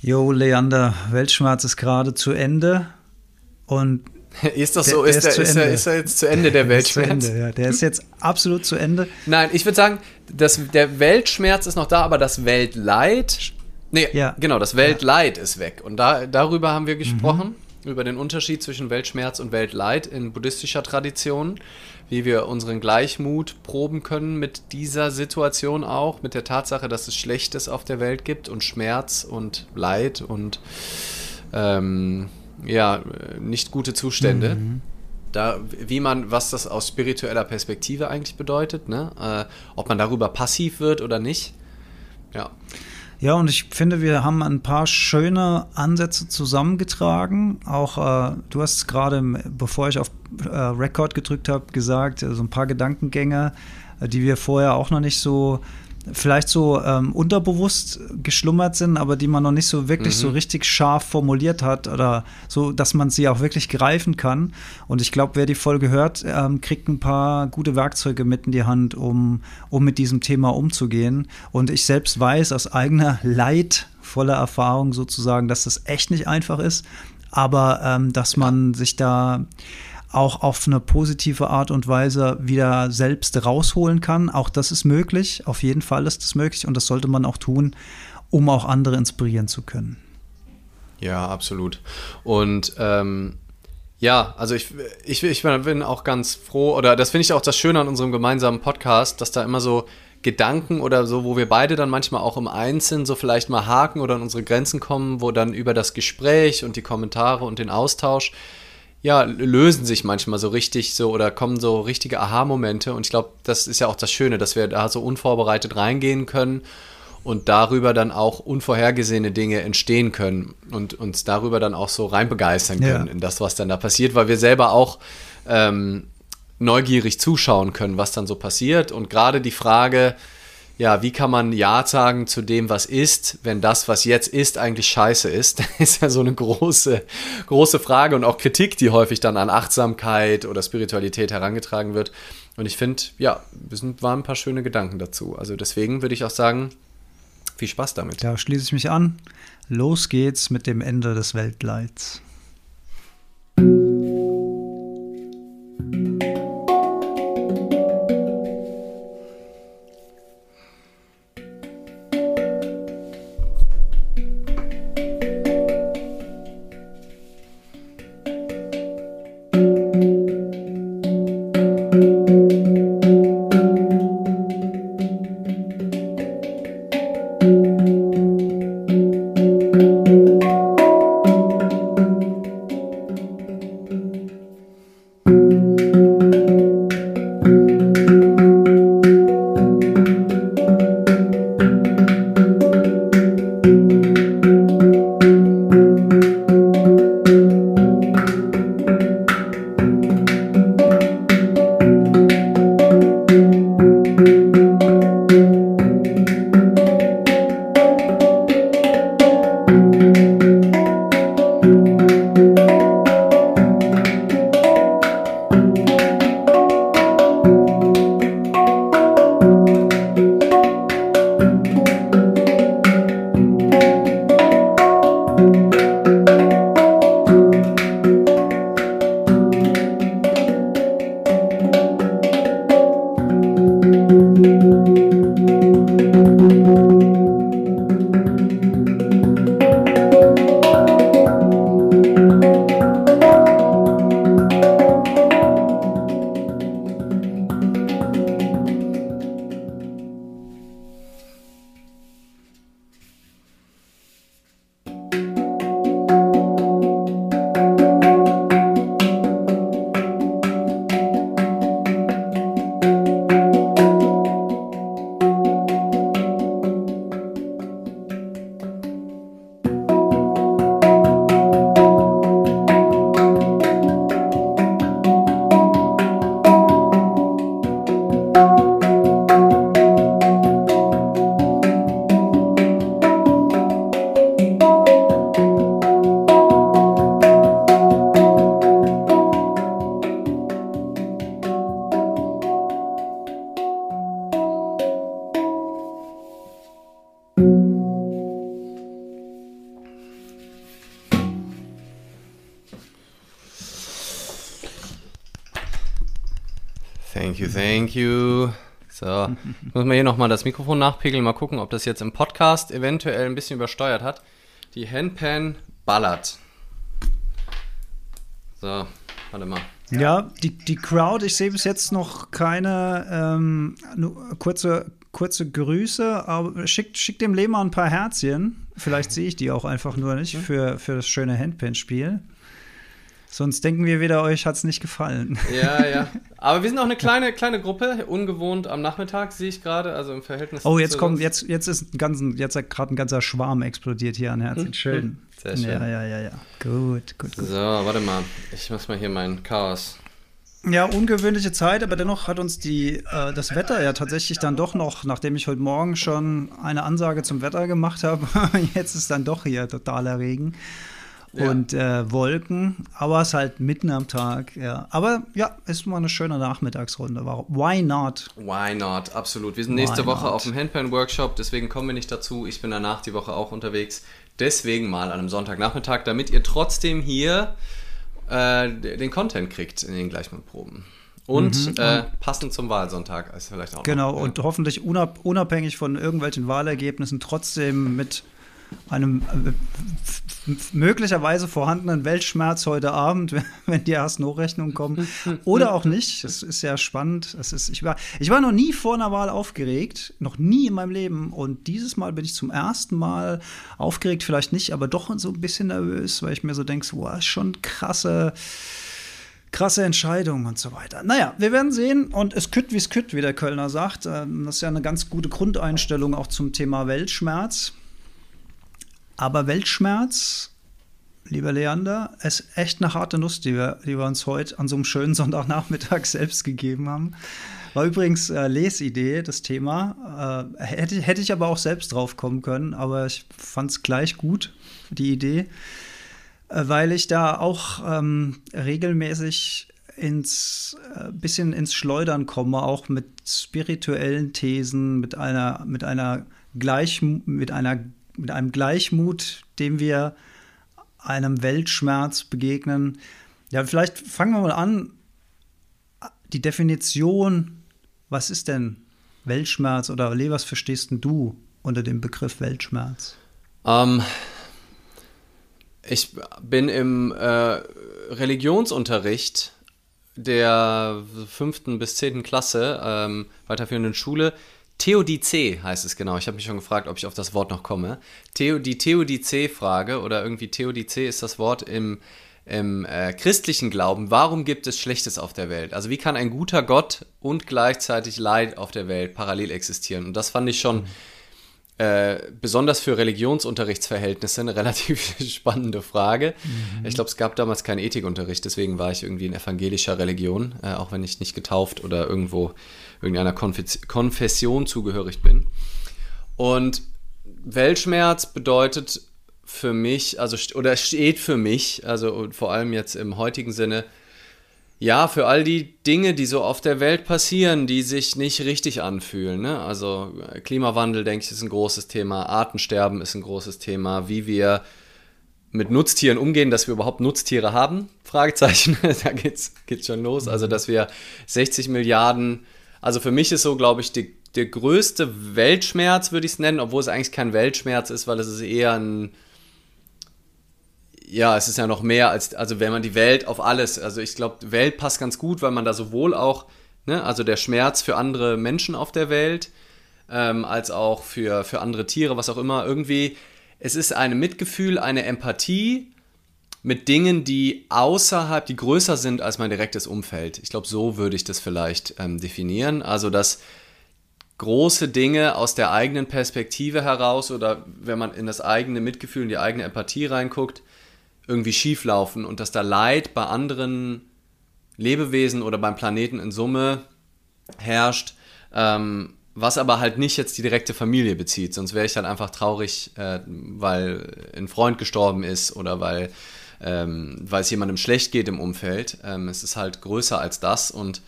Jo, Leander, Weltschmerz ist gerade zu Ende. Und ist das so? ist, der, ist, der, ist, er, jetzt zu Ende, der Weltschmerz? Ende, ja. Der ist jetzt absolut zu Ende. Nein, ich würde sagen, das, der Weltschmerz ist noch da, aber das Weltleid. Nee, ja. genau, das Weltleid ja. ist weg. Und da, darüber haben wir gesprochen, mhm. Über den Unterschied zwischen Weltschmerz und Weltleid in buddhistischer Tradition, wie wir unseren Gleichmut proben können mit dieser Situation auch, mit der Tatsache, dass es Schlechtes auf der Welt gibt und Schmerz und Leid und ähm, ja, nicht gute Zustände. Mhm. Da, wie man, was das aus spiritueller Perspektive eigentlich bedeutet, ne? Äh, ob man darüber passiv wird oder nicht. Ja. Ja, und ich finde, wir haben ein paar schöne Ansätze zusammengetragen. Auch äh, du hast gerade, bevor ich auf äh, Record gedrückt habe, gesagt, so ein paar Gedankengänge, äh, die wir vorher auch noch nicht so vielleicht so ähm, unterbewusst geschlummert sind, aber die man noch nicht so wirklich mhm. so richtig scharf formuliert hat oder so, dass man sie auch wirklich greifen kann. Und ich glaube, wer die Folge hört, ähm, kriegt ein paar gute Werkzeuge mit in die Hand, um, um mit diesem Thema umzugehen. Und ich selbst weiß aus eigener leidvoller Erfahrung sozusagen, dass das echt nicht einfach ist, aber ähm, dass man sich da auch auf eine positive Art und Weise wieder selbst rausholen kann. Auch das ist möglich. Auf jeden Fall ist das möglich und das sollte man auch tun, um auch andere inspirieren zu können. Ja, absolut. Und ähm, ja, also ich, ich, ich bin auch ganz froh, oder das finde ich auch das Schöne an unserem gemeinsamen Podcast, dass da immer so Gedanken oder so, wo wir beide dann manchmal auch im Einzelnen so vielleicht mal haken oder an unsere Grenzen kommen, wo dann über das Gespräch und die Kommentare und den Austausch ja, lösen sich manchmal so richtig so oder kommen so richtige Aha-Momente. Und ich glaube, das ist ja auch das Schöne, dass wir da so unvorbereitet reingehen können und darüber dann auch unvorhergesehene Dinge entstehen können und uns darüber dann auch so rein begeistern können ja. in das, was dann da passiert, weil wir selber auch ähm, neugierig zuschauen können, was dann so passiert. Und gerade die Frage, ja, wie kann man Ja sagen zu dem, was ist, wenn das, was jetzt ist, eigentlich scheiße ist? Das ist ja so eine große, große Frage und auch Kritik, die häufig dann an Achtsamkeit oder Spiritualität herangetragen wird. Und ich finde, ja, es waren ein paar schöne Gedanken dazu. Also deswegen würde ich auch sagen, viel Spaß damit. Da schließe ich mich an. Los geht's mit dem Ende des Weltleids. Nochmal das Mikrofon nachpegeln, mal gucken, ob das jetzt im Podcast eventuell ein bisschen übersteuert hat. Die Handpan ballert. So, warte mal. Ja, die, die Crowd, ich sehe bis jetzt noch keine ähm, kurze, kurze Grüße, aber schickt, schickt dem Lehmer ein paar Herzchen. Vielleicht sehe ich die auch einfach nur nicht hm? für, für das schöne Handpan-Spiel. Sonst denken wir wieder, euch hat es nicht gefallen. Ja, ja. Aber wir sind auch eine kleine, kleine Gruppe, ungewohnt am Nachmittag, sehe ich gerade, also im Verhältnis. Oh, jetzt kommt, jetzt, jetzt ist ein ganzen, jetzt hat gerade ein ganzer Schwarm explodiert hier an Herzen. Hm, schön. Hm. Sehr schön. Ja, ja, ja, ja. Gut, gut, gut. So, warte mal. Ich muss mal hier mein Chaos. Ja, ungewöhnliche Zeit, aber dennoch hat uns die, äh, das Wetter ja tatsächlich dann doch noch, nachdem ich heute Morgen schon eine Ansage zum Wetter gemacht habe, jetzt ist dann doch hier totaler Regen ja. und äh, Wolken, aber es ist halt mitten am Tag, ja. Aber ja, ist mal eine schöne Nachmittagsrunde. Why not? Why not? Absolut. Wir sind nächste Why Woche not? auf dem Handpan-Workshop, deswegen kommen wir nicht dazu. Ich bin danach die Woche auch unterwegs. Deswegen mal an einem Sonntagnachmittag, damit ihr trotzdem hier äh, den Content kriegt in den Gleichmutproben. Und mhm. äh, passend zum Wahlsonntag ist vielleicht auch. Genau, noch, ja. und hoffentlich unabhängig von irgendwelchen Wahlergebnissen trotzdem mit einem äh, möglicherweise vorhandenen Weltschmerz heute Abend, wenn die ersten Hochrechnungen kommen. Oder auch nicht. Das ist ja spannend. Das ist, ich, war, ich war noch nie vor einer Wahl aufgeregt. Noch nie in meinem Leben. Und dieses Mal bin ich zum ersten Mal aufgeregt. Vielleicht nicht, aber doch so ein bisschen nervös, weil ich mir so denke, wow, schon krasse krasse Entscheidung und so weiter. Naja, wir werden sehen und es kütt wie es kütt, wie der Kölner sagt. Ähm, das ist ja eine ganz gute Grundeinstellung auch zum Thema Weltschmerz. Aber Weltschmerz, lieber Leander, ist echt eine harte Nuss, die wir, die wir uns heute an so einem schönen Sonntagnachmittag selbst gegeben haben. War übrigens äh, Lesidee, das Thema. Äh, hätte, hätte ich aber auch selbst drauf kommen können, aber ich fand es gleich gut, die Idee, äh, weil ich da auch ähm, regelmäßig ins äh, bisschen ins Schleudern komme, auch mit spirituellen Thesen, mit einer, mit einer gleich mit einer mit einem Gleichmut, dem wir einem Weltschmerz begegnen. Ja, vielleicht fangen wir mal an. Die Definition, was ist denn Weltschmerz oder Le, was verstehst du unter dem Begriff Weltschmerz? Ähm, ich bin im äh, Religionsunterricht der fünften bis zehnten Klasse ähm, weiterführenden Schule Theodizee heißt es genau. Ich habe mich schon gefragt, ob ich auf das Wort noch komme. Theo, die Theodizee-Frage oder irgendwie Theodizee ist das Wort im, im äh, christlichen Glauben. Warum gibt es Schlechtes auf der Welt? Also wie kann ein guter Gott und gleichzeitig Leid auf der Welt parallel existieren? Und das fand ich schon äh, besonders für Religionsunterrichtsverhältnisse eine relativ spannende Frage. Mhm. Ich glaube, es gab damals keinen Ethikunterricht, deswegen war ich irgendwie in evangelischer Religion, äh, auch wenn ich nicht getauft oder irgendwo irgendeiner Konfession zugehörig bin. Und Weltschmerz bedeutet für mich, also oder steht für mich, also vor allem jetzt im heutigen Sinne, ja, für all die Dinge, die so auf der Welt passieren, die sich nicht richtig anfühlen. Ne? Also Klimawandel, denke ich, ist ein großes Thema, Artensterben ist ein großes Thema, wie wir mit Nutztieren umgehen, dass wir überhaupt Nutztiere haben? Fragezeichen, da geht's, geht's schon los. Also, dass wir 60 Milliarden also für mich ist so, glaube ich, die, der größte Weltschmerz, würde ich es nennen, obwohl es eigentlich kein Weltschmerz ist, weil es ist eher ein, ja, es ist ja noch mehr als, also wenn man die Welt auf alles, also ich glaube, Welt passt ganz gut, weil man da sowohl auch, ne, also der Schmerz für andere Menschen auf der Welt, ähm, als auch für, für andere Tiere, was auch immer, irgendwie, es ist ein Mitgefühl, eine Empathie, mit Dingen, die außerhalb, die größer sind als mein direktes Umfeld. Ich glaube, so würde ich das vielleicht ähm, definieren. Also, dass große Dinge aus der eigenen Perspektive heraus oder wenn man in das eigene Mitgefühl, in die eigene Empathie reinguckt, irgendwie schieflaufen und dass da Leid bei anderen Lebewesen oder beim Planeten in Summe herrscht, ähm, was aber halt nicht jetzt die direkte Familie bezieht. Sonst wäre ich halt einfach traurig, äh, weil ein Freund gestorben ist oder weil ähm, weil es jemandem schlecht geht im Umfeld. Ähm, es ist halt größer als das und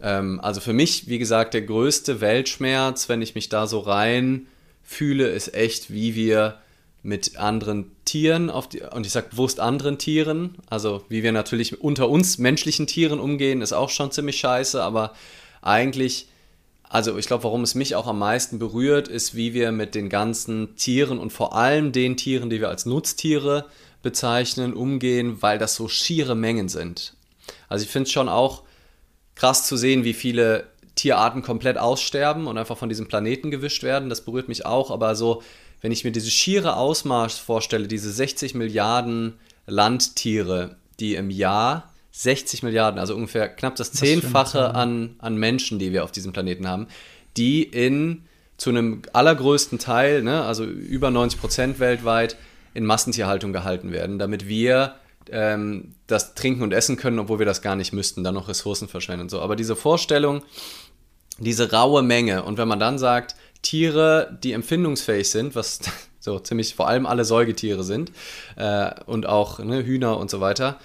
ähm, also für mich, wie gesagt, der größte Weltschmerz, wenn ich mich da so rein fühle, ist echt, wie wir mit anderen Tieren auf die, und ich sage bewusst anderen Tieren, also wie wir natürlich unter uns menschlichen Tieren umgehen, ist auch schon ziemlich scheiße, aber eigentlich, also ich glaube, warum es mich auch am meisten berührt, ist, wie wir mit den ganzen Tieren und vor allem den Tieren, die wir als Nutztiere bezeichnen, umgehen, weil das so schiere Mengen sind. Also ich finde es schon auch krass zu sehen, wie viele Tierarten komplett aussterben und einfach von diesem Planeten gewischt werden. Das berührt mich auch, aber so, wenn ich mir dieses schiere Ausmaß vorstelle, diese 60 Milliarden Landtiere, die im Jahr 60 Milliarden, also ungefähr knapp das Zehnfache an, an Menschen, die wir auf diesem Planeten haben, die in zu einem allergrößten Teil, ne, also über 90 Prozent weltweit, in Massentierhaltung gehalten werden, damit wir ähm, das trinken und essen können, obwohl wir das gar nicht müssten, dann noch Ressourcen verschwenden und so. Aber diese Vorstellung, diese raue Menge. Und wenn man dann sagt, Tiere, die empfindungsfähig sind, was so ziemlich vor allem alle Säugetiere sind äh, und auch ne, Hühner und so weiter,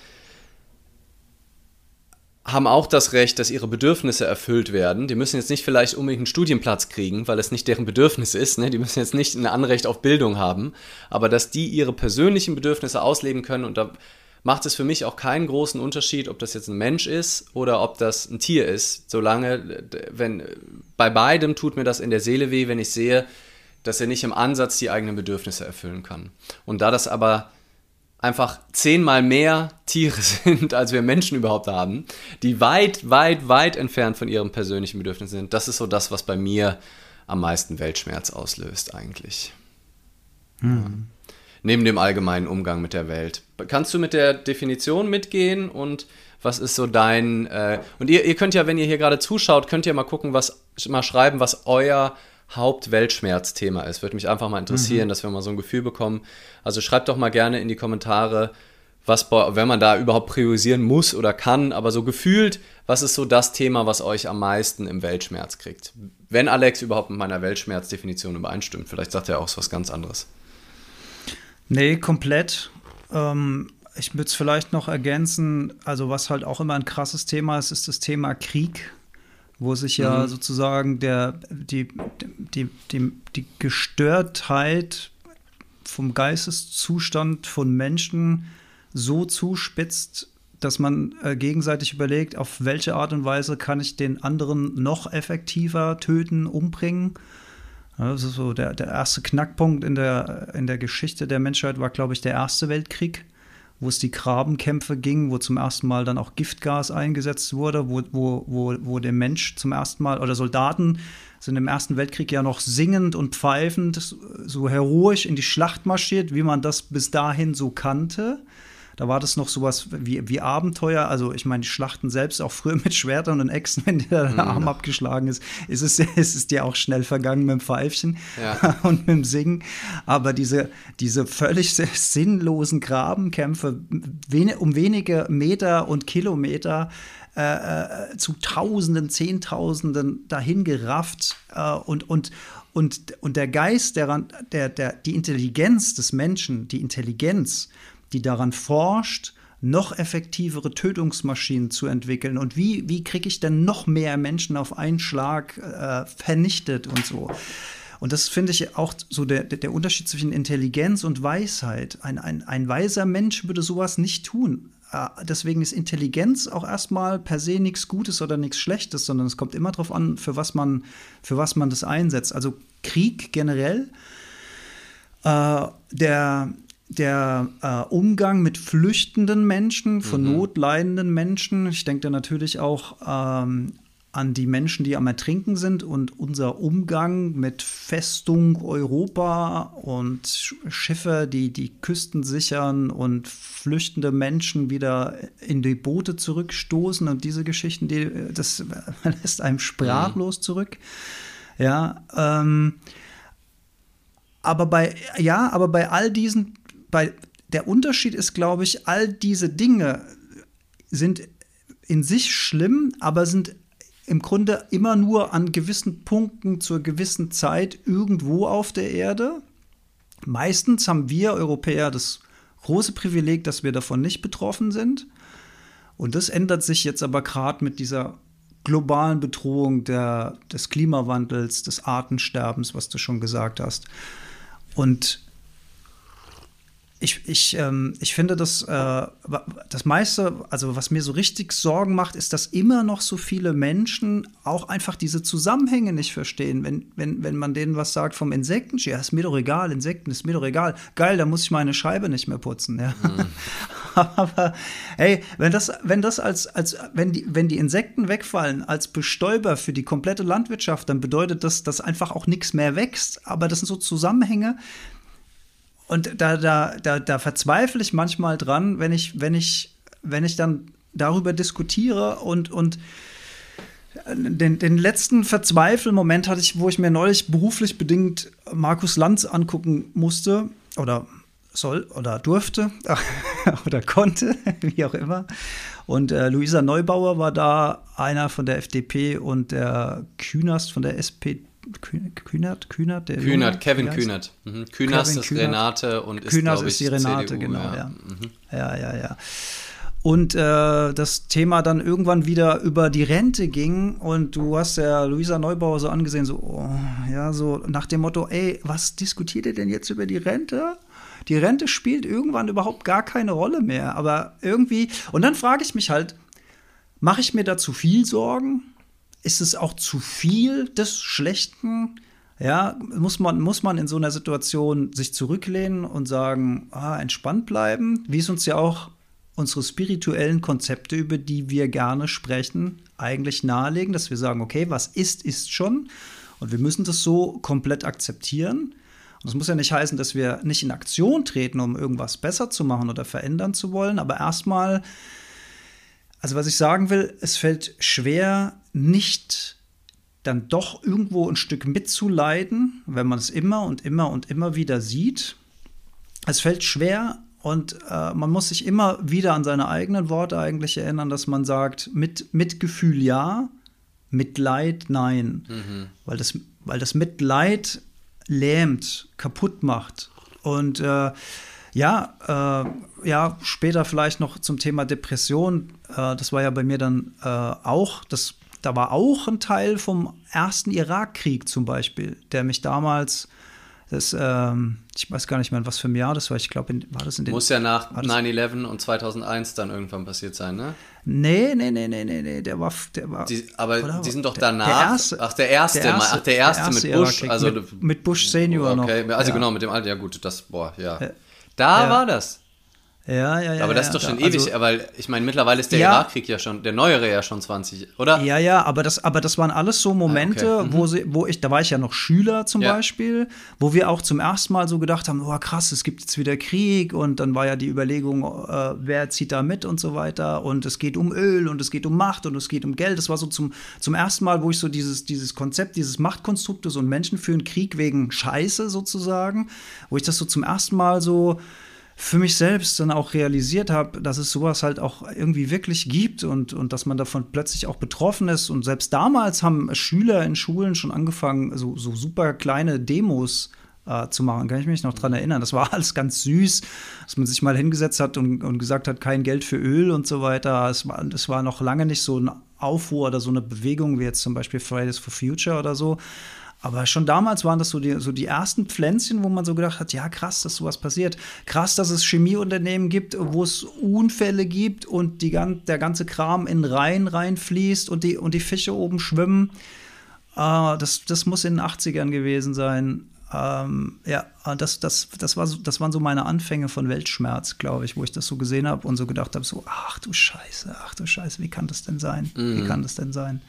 haben auch das Recht, dass ihre Bedürfnisse erfüllt werden. Die müssen jetzt nicht vielleicht unbedingt einen Studienplatz kriegen, weil es nicht deren Bedürfnis ist. Ne? Die müssen jetzt nicht ein Anrecht auf Bildung haben, aber dass die ihre persönlichen Bedürfnisse ausleben können und da macht es für mich auch keinen großen Unterschied, ob das jetzt ein Mensch ist oder ob das ein Tier ist. Solange, wenn bei beidem tut mir das in der Seele weh, wenn ich sehe, dass er nicht im Ansatz die eigenen Bedürfnisse erfüllen kann. Und da das aber einfach zehnmal mehr Tiere sind, als wir Menschen überhaupt haben, die weit, weit, weit entfernt von ihrem persönlichen Bedürfnissen sind, das ist so das, was bei mir am meisten Weltschmerz auslöst eigentlich. Hm. Ja neben dem allgemeinen Umgang mit der Welt. Kannst du mit der Definition mitgehen und was ist so dein äh, und ihr, ihr könnt ja, wenn ihr hier gerade zuschaut, könnt ihr mal gucken, was mal schreiben, was euer Hauptweltschmerzthema ist. Würde mich einfach mal interessieren, mhm. dass wir mal so ein Gefühl bekommen. Also schreibt doch mal gerne in die Kommentare, was wenn man da überhaupt priorisieren muss oder kann, aber so gefühlt, was ist so das Thema, was euch am meisten im Weltschmerz kriegt? Wenn Alex überhaupt mit meiner Weltschmerzdefinition übereinstimmt, vielleicht sagt er auch was ganz anderes. Nee, komplett. Ähm, ich würde es vielleicht noch ergänzen, also was halt auch immer ein krasses Thema ist, ist das Thema Krieg, wo sich ja mhm. sozusagen der, die, die, die, die Gestörtheit vom Geisteszustand von Menschen so zuspitzt, dass man äh, gegenseitig überlegt, auf welche Art und Weise kann ich den anderen noch effektiver töten, umbringen das ist so der, der erste Knackpunkt in der, in der Geschichte der Menschheit war, glaube ich, der Erste Weltkrieg, wo es die Grabenkämpfe ging, wo zum ersten Mal dann auch Giftgas eingesetzt wurde, wo, wo, wo, wo der Mensch zum ersten Mal oder Soldaten sind im Ersten Weltkrieg ja noch singend und pfeifend so heroisch in die Schlacht marschiert, wie man das bis dahin so kannte. Da war das noch sowas wie, wie Abenteuer. Also, ich meine, die Schlachten selbst, auch früher mit Schwertern und Äxten, wenn dir der mhm. Arm abgeschlagen ist, ist es, ist es dir auch schnell vergangen mit dem Pfeifchen ja. und mit dem Singen. Aber diese, diese völlig sinnlosen Grabenkämpfe um wenige Meter und Kilometer, äh, äh, zu Tausenden, Zehntausenden dahin gerafft äh, und, und, und, und der Geist, der, der, der, die Intelligenz des Menschen, die Intelligenz die daran forscht, noch effektivere Tötungsmaschinen zu entwickeln. Und wie, wie kriege ich denn noch mehr Menschen auf einen Schlag äh, vernichtet und so. Und das finde ich auch so der, der Unterschied zwischen Intelligenz und Weisheit. Ein, ein, ein weiser Mensch würde sowas nicht tun. Äh, deswegen ist Intelligenz auch erstmal per se nichts Gutes oder nichts Schlechtes, sondern es kommt immer darauf an, für was man, für was man das einsetzt. Also Krieg generell. Äh, der, der äh, Umgang mit flüchtenden Menschen, von mhm. notleidenden Menschen. Ich denke da natürlich auch ähm, an die Menschen, die am Ertrinken sind und unser Umgang mit Festung Europa und Schiffe, die die Küsten sichern und flüchtende Menschen wieder in die Boote zurückstoßen und diese Geschichten, die, das lässt einem sprachlos mhm. zurück. Ja, ähm, aber bei, ja, aber bei all diesen bei, der Unterschied ist, glaube ich, all diese Dinge sind in sich schlimm, aber sind im Grunde immer nur an gewissen Punkten zur gewissen Zeit irgendwo auf der Erde. Meistens haben wir Europäer das große Privileg, dass wir davon nicht betroffen sind. Und das ändert sich jetzt aber gerade mit dieser globalen Bedrohung der, des Klimawandels, des Artensterbens, was du schon gesagt hast. Und ich, ich, ähm, ich finde, dass äh, das meiste, also was mir so richtig Sorgen macht, ist, dass immer noch so viele Menschen auch einfach diese Zusammenhänge nicht verstehen. Wenn, wenn, wenn man denen was sagt vom Insekten, ja, ist mir doch egal, Insekten ist mir doch egal. Geil, da muss ich meine Scheibe nicht mehr putzen. Ja. Mhm. Aber hey, wenn das, wenn das als, als wenn die, wenn die Insekten wegfallen als Bestäuber für die komplette Landwirtschaft, dann bedeutet das, dass einfach auch nichts mehr wächst. Aber das sind so Zusammenhänge, und da, da, da, da verzweifle ich manchmal dran, wenn ich, wenn ich, wenn ich dann darüber diskutiere und, und den, den letzten Verzweifelmoment hatte ich, wo ich mir neulich beruflich bedingt Markus Lanz angucken musste oder soll oder durfte oder konnte, wie auch immer. Und äh, Luisa Neubauer war da, einer von der FDP und der Künast von der SPD. Kühnert, Kühnert, der Kühnert, Kevin Kühnert. Mhm. Kühnert ist Kühnert. Renate und ist, Kühnert ist die Renate, CDU, genau, ja. Ja. Mhm. ja, ja, ja. Und äh, das Thema dann irgendwann wieder über die Rente ging und du hast ja Luisa Neubauer so angesehen, so, oh, ja, so nach dem Motto, ey, was diskutiert ihr denn jetzt über die Rente? Die Rente spielt irgendwann überhaupt gar keine Rolle mehr, aber irgendwie, und dann frage ich mich halt, mache ich mir da zu viel Sorgen? Ist es auch zu viel des Schlechten? Ja, muss man, muss man in so einer Situation sich zurücklehnen und sagen, ah, entspannt bleiben, wie es uns ja auch unsere spirituellen Konzepte, über die wir gerne sprechen, eigentlich nahelegen, dass wir sagen, okay, was ist, ist schon. Und wir müssen das so komplett akzeptieren. Und das muss ja nicht heißen, dass wir nicht in Aktion treten, um irgendwas besser zu machen oder verändern zu wollen, aber erstmal also was ich sagen will, es fällt schwer, nicht dann doch irgendwo ein Stück mitzuleiden, wenn man es immer und immer und immer wieder sieht. Es fällt schwer und äh, man muss sich immer wieder an seine eigenen Worte eigentlich erinnern, dass man sagt, mit Mitgefühl ja, Mitleid nein. Mhm. Weil, das, weil das Mitleid lähmt, kaputt macht. Und äh, ja, äh, ja, später vielleicht noch zum Thema Depression. Äh, das war ja bei mir dann äh, auch, das, da war auch ein Teil vom ersten Irakkrieg zum Beispiel, der mich damals, das, ähm, ich weiß gar nicht mehr, was für ein Jahr das war. Ich glaube, war das in den. Muss ja nach 9-11 und 2001 dann irgendwann passiert sein, ne? Nee, nee, nee, nee, nee, nee, der war. Der war die, aber oder? die sind doch danach. Der erste, ach, der erste, der erste, ach, der erste, der erste mit Bush. Also, mit, mit, Bush Senior okay. noch. Also ja. genau, mit dem Alter, ja gut, das, boah, ja. Da ja. war das. Ja, ja, ja. Aber das ist doch schon da, ewig, also, weil ich meine, mittlerweile ist der ja, Irakkrieg ja schon, der neuere ja schon 20, oder? Ja, ja, aber das, aber das waren alles so Momente, ah, okay. mhm. wo, sie, wo ich, da war ich ja noch Schüler zum ja. Beispiel, wo wir auch zum ersten Mal so gedacht haben, oh krass, es gibt jetzt wieder Krieg und dann war ja die Überlegung, äh, wer zieht da mit und so weiter und es geht um Öl und es geht um Macht und es geht um Geld. Das war so zum, zum ersten Mal, wo ich so dieses, dieses Konzept, dieses Machtkonstruktes und Menschen führen Krieg wegen Scheiße sozusagen, wo ich das so zum ersten Mal so für mich selbst dann auch realisiert habe, dass es sowas halt auch irgendwie wirklich gibt und, und dass man davon plötzlich auch betroffen ist. Und selbst damals haben Schüler in Schulen schon angefangen, so, so super kleine Demos äh, zu machen. Kann ich mich noch dran erinnern. Das war alles ganz süß, dass man sich mal hingesetzt hat und, und gesagt hat, kein Geld für Öl und so weiter. Es war, es war noch lange nicht so ein Aufruhr oder so eine Bewegung wie jetzt zum Beispiel Fridays for Future oder so. Aber schon damals waren das so die, so die ersten Pflänzchen, wo man so gedacht hat, ja krass, dass sowas passiert. Krass, dass es Chemieunternehmen gibt, wo es Unfälle gibt und die, der ganze Kram in Rhein reinfließt und die, und die Fische oben schwimmen. Äh, das, das muss in den 80ern gewesen sein. Ähm, ja, das, das, das, war so, das waren so meine Anfänge von Weltschmerz, glaube ich, wo ich das so gesehen habe und so gedacht habe, so, ach du Scheiße, ach du Scheiße, wie kann das denn sein? Mhm. Wie kann das denn sein?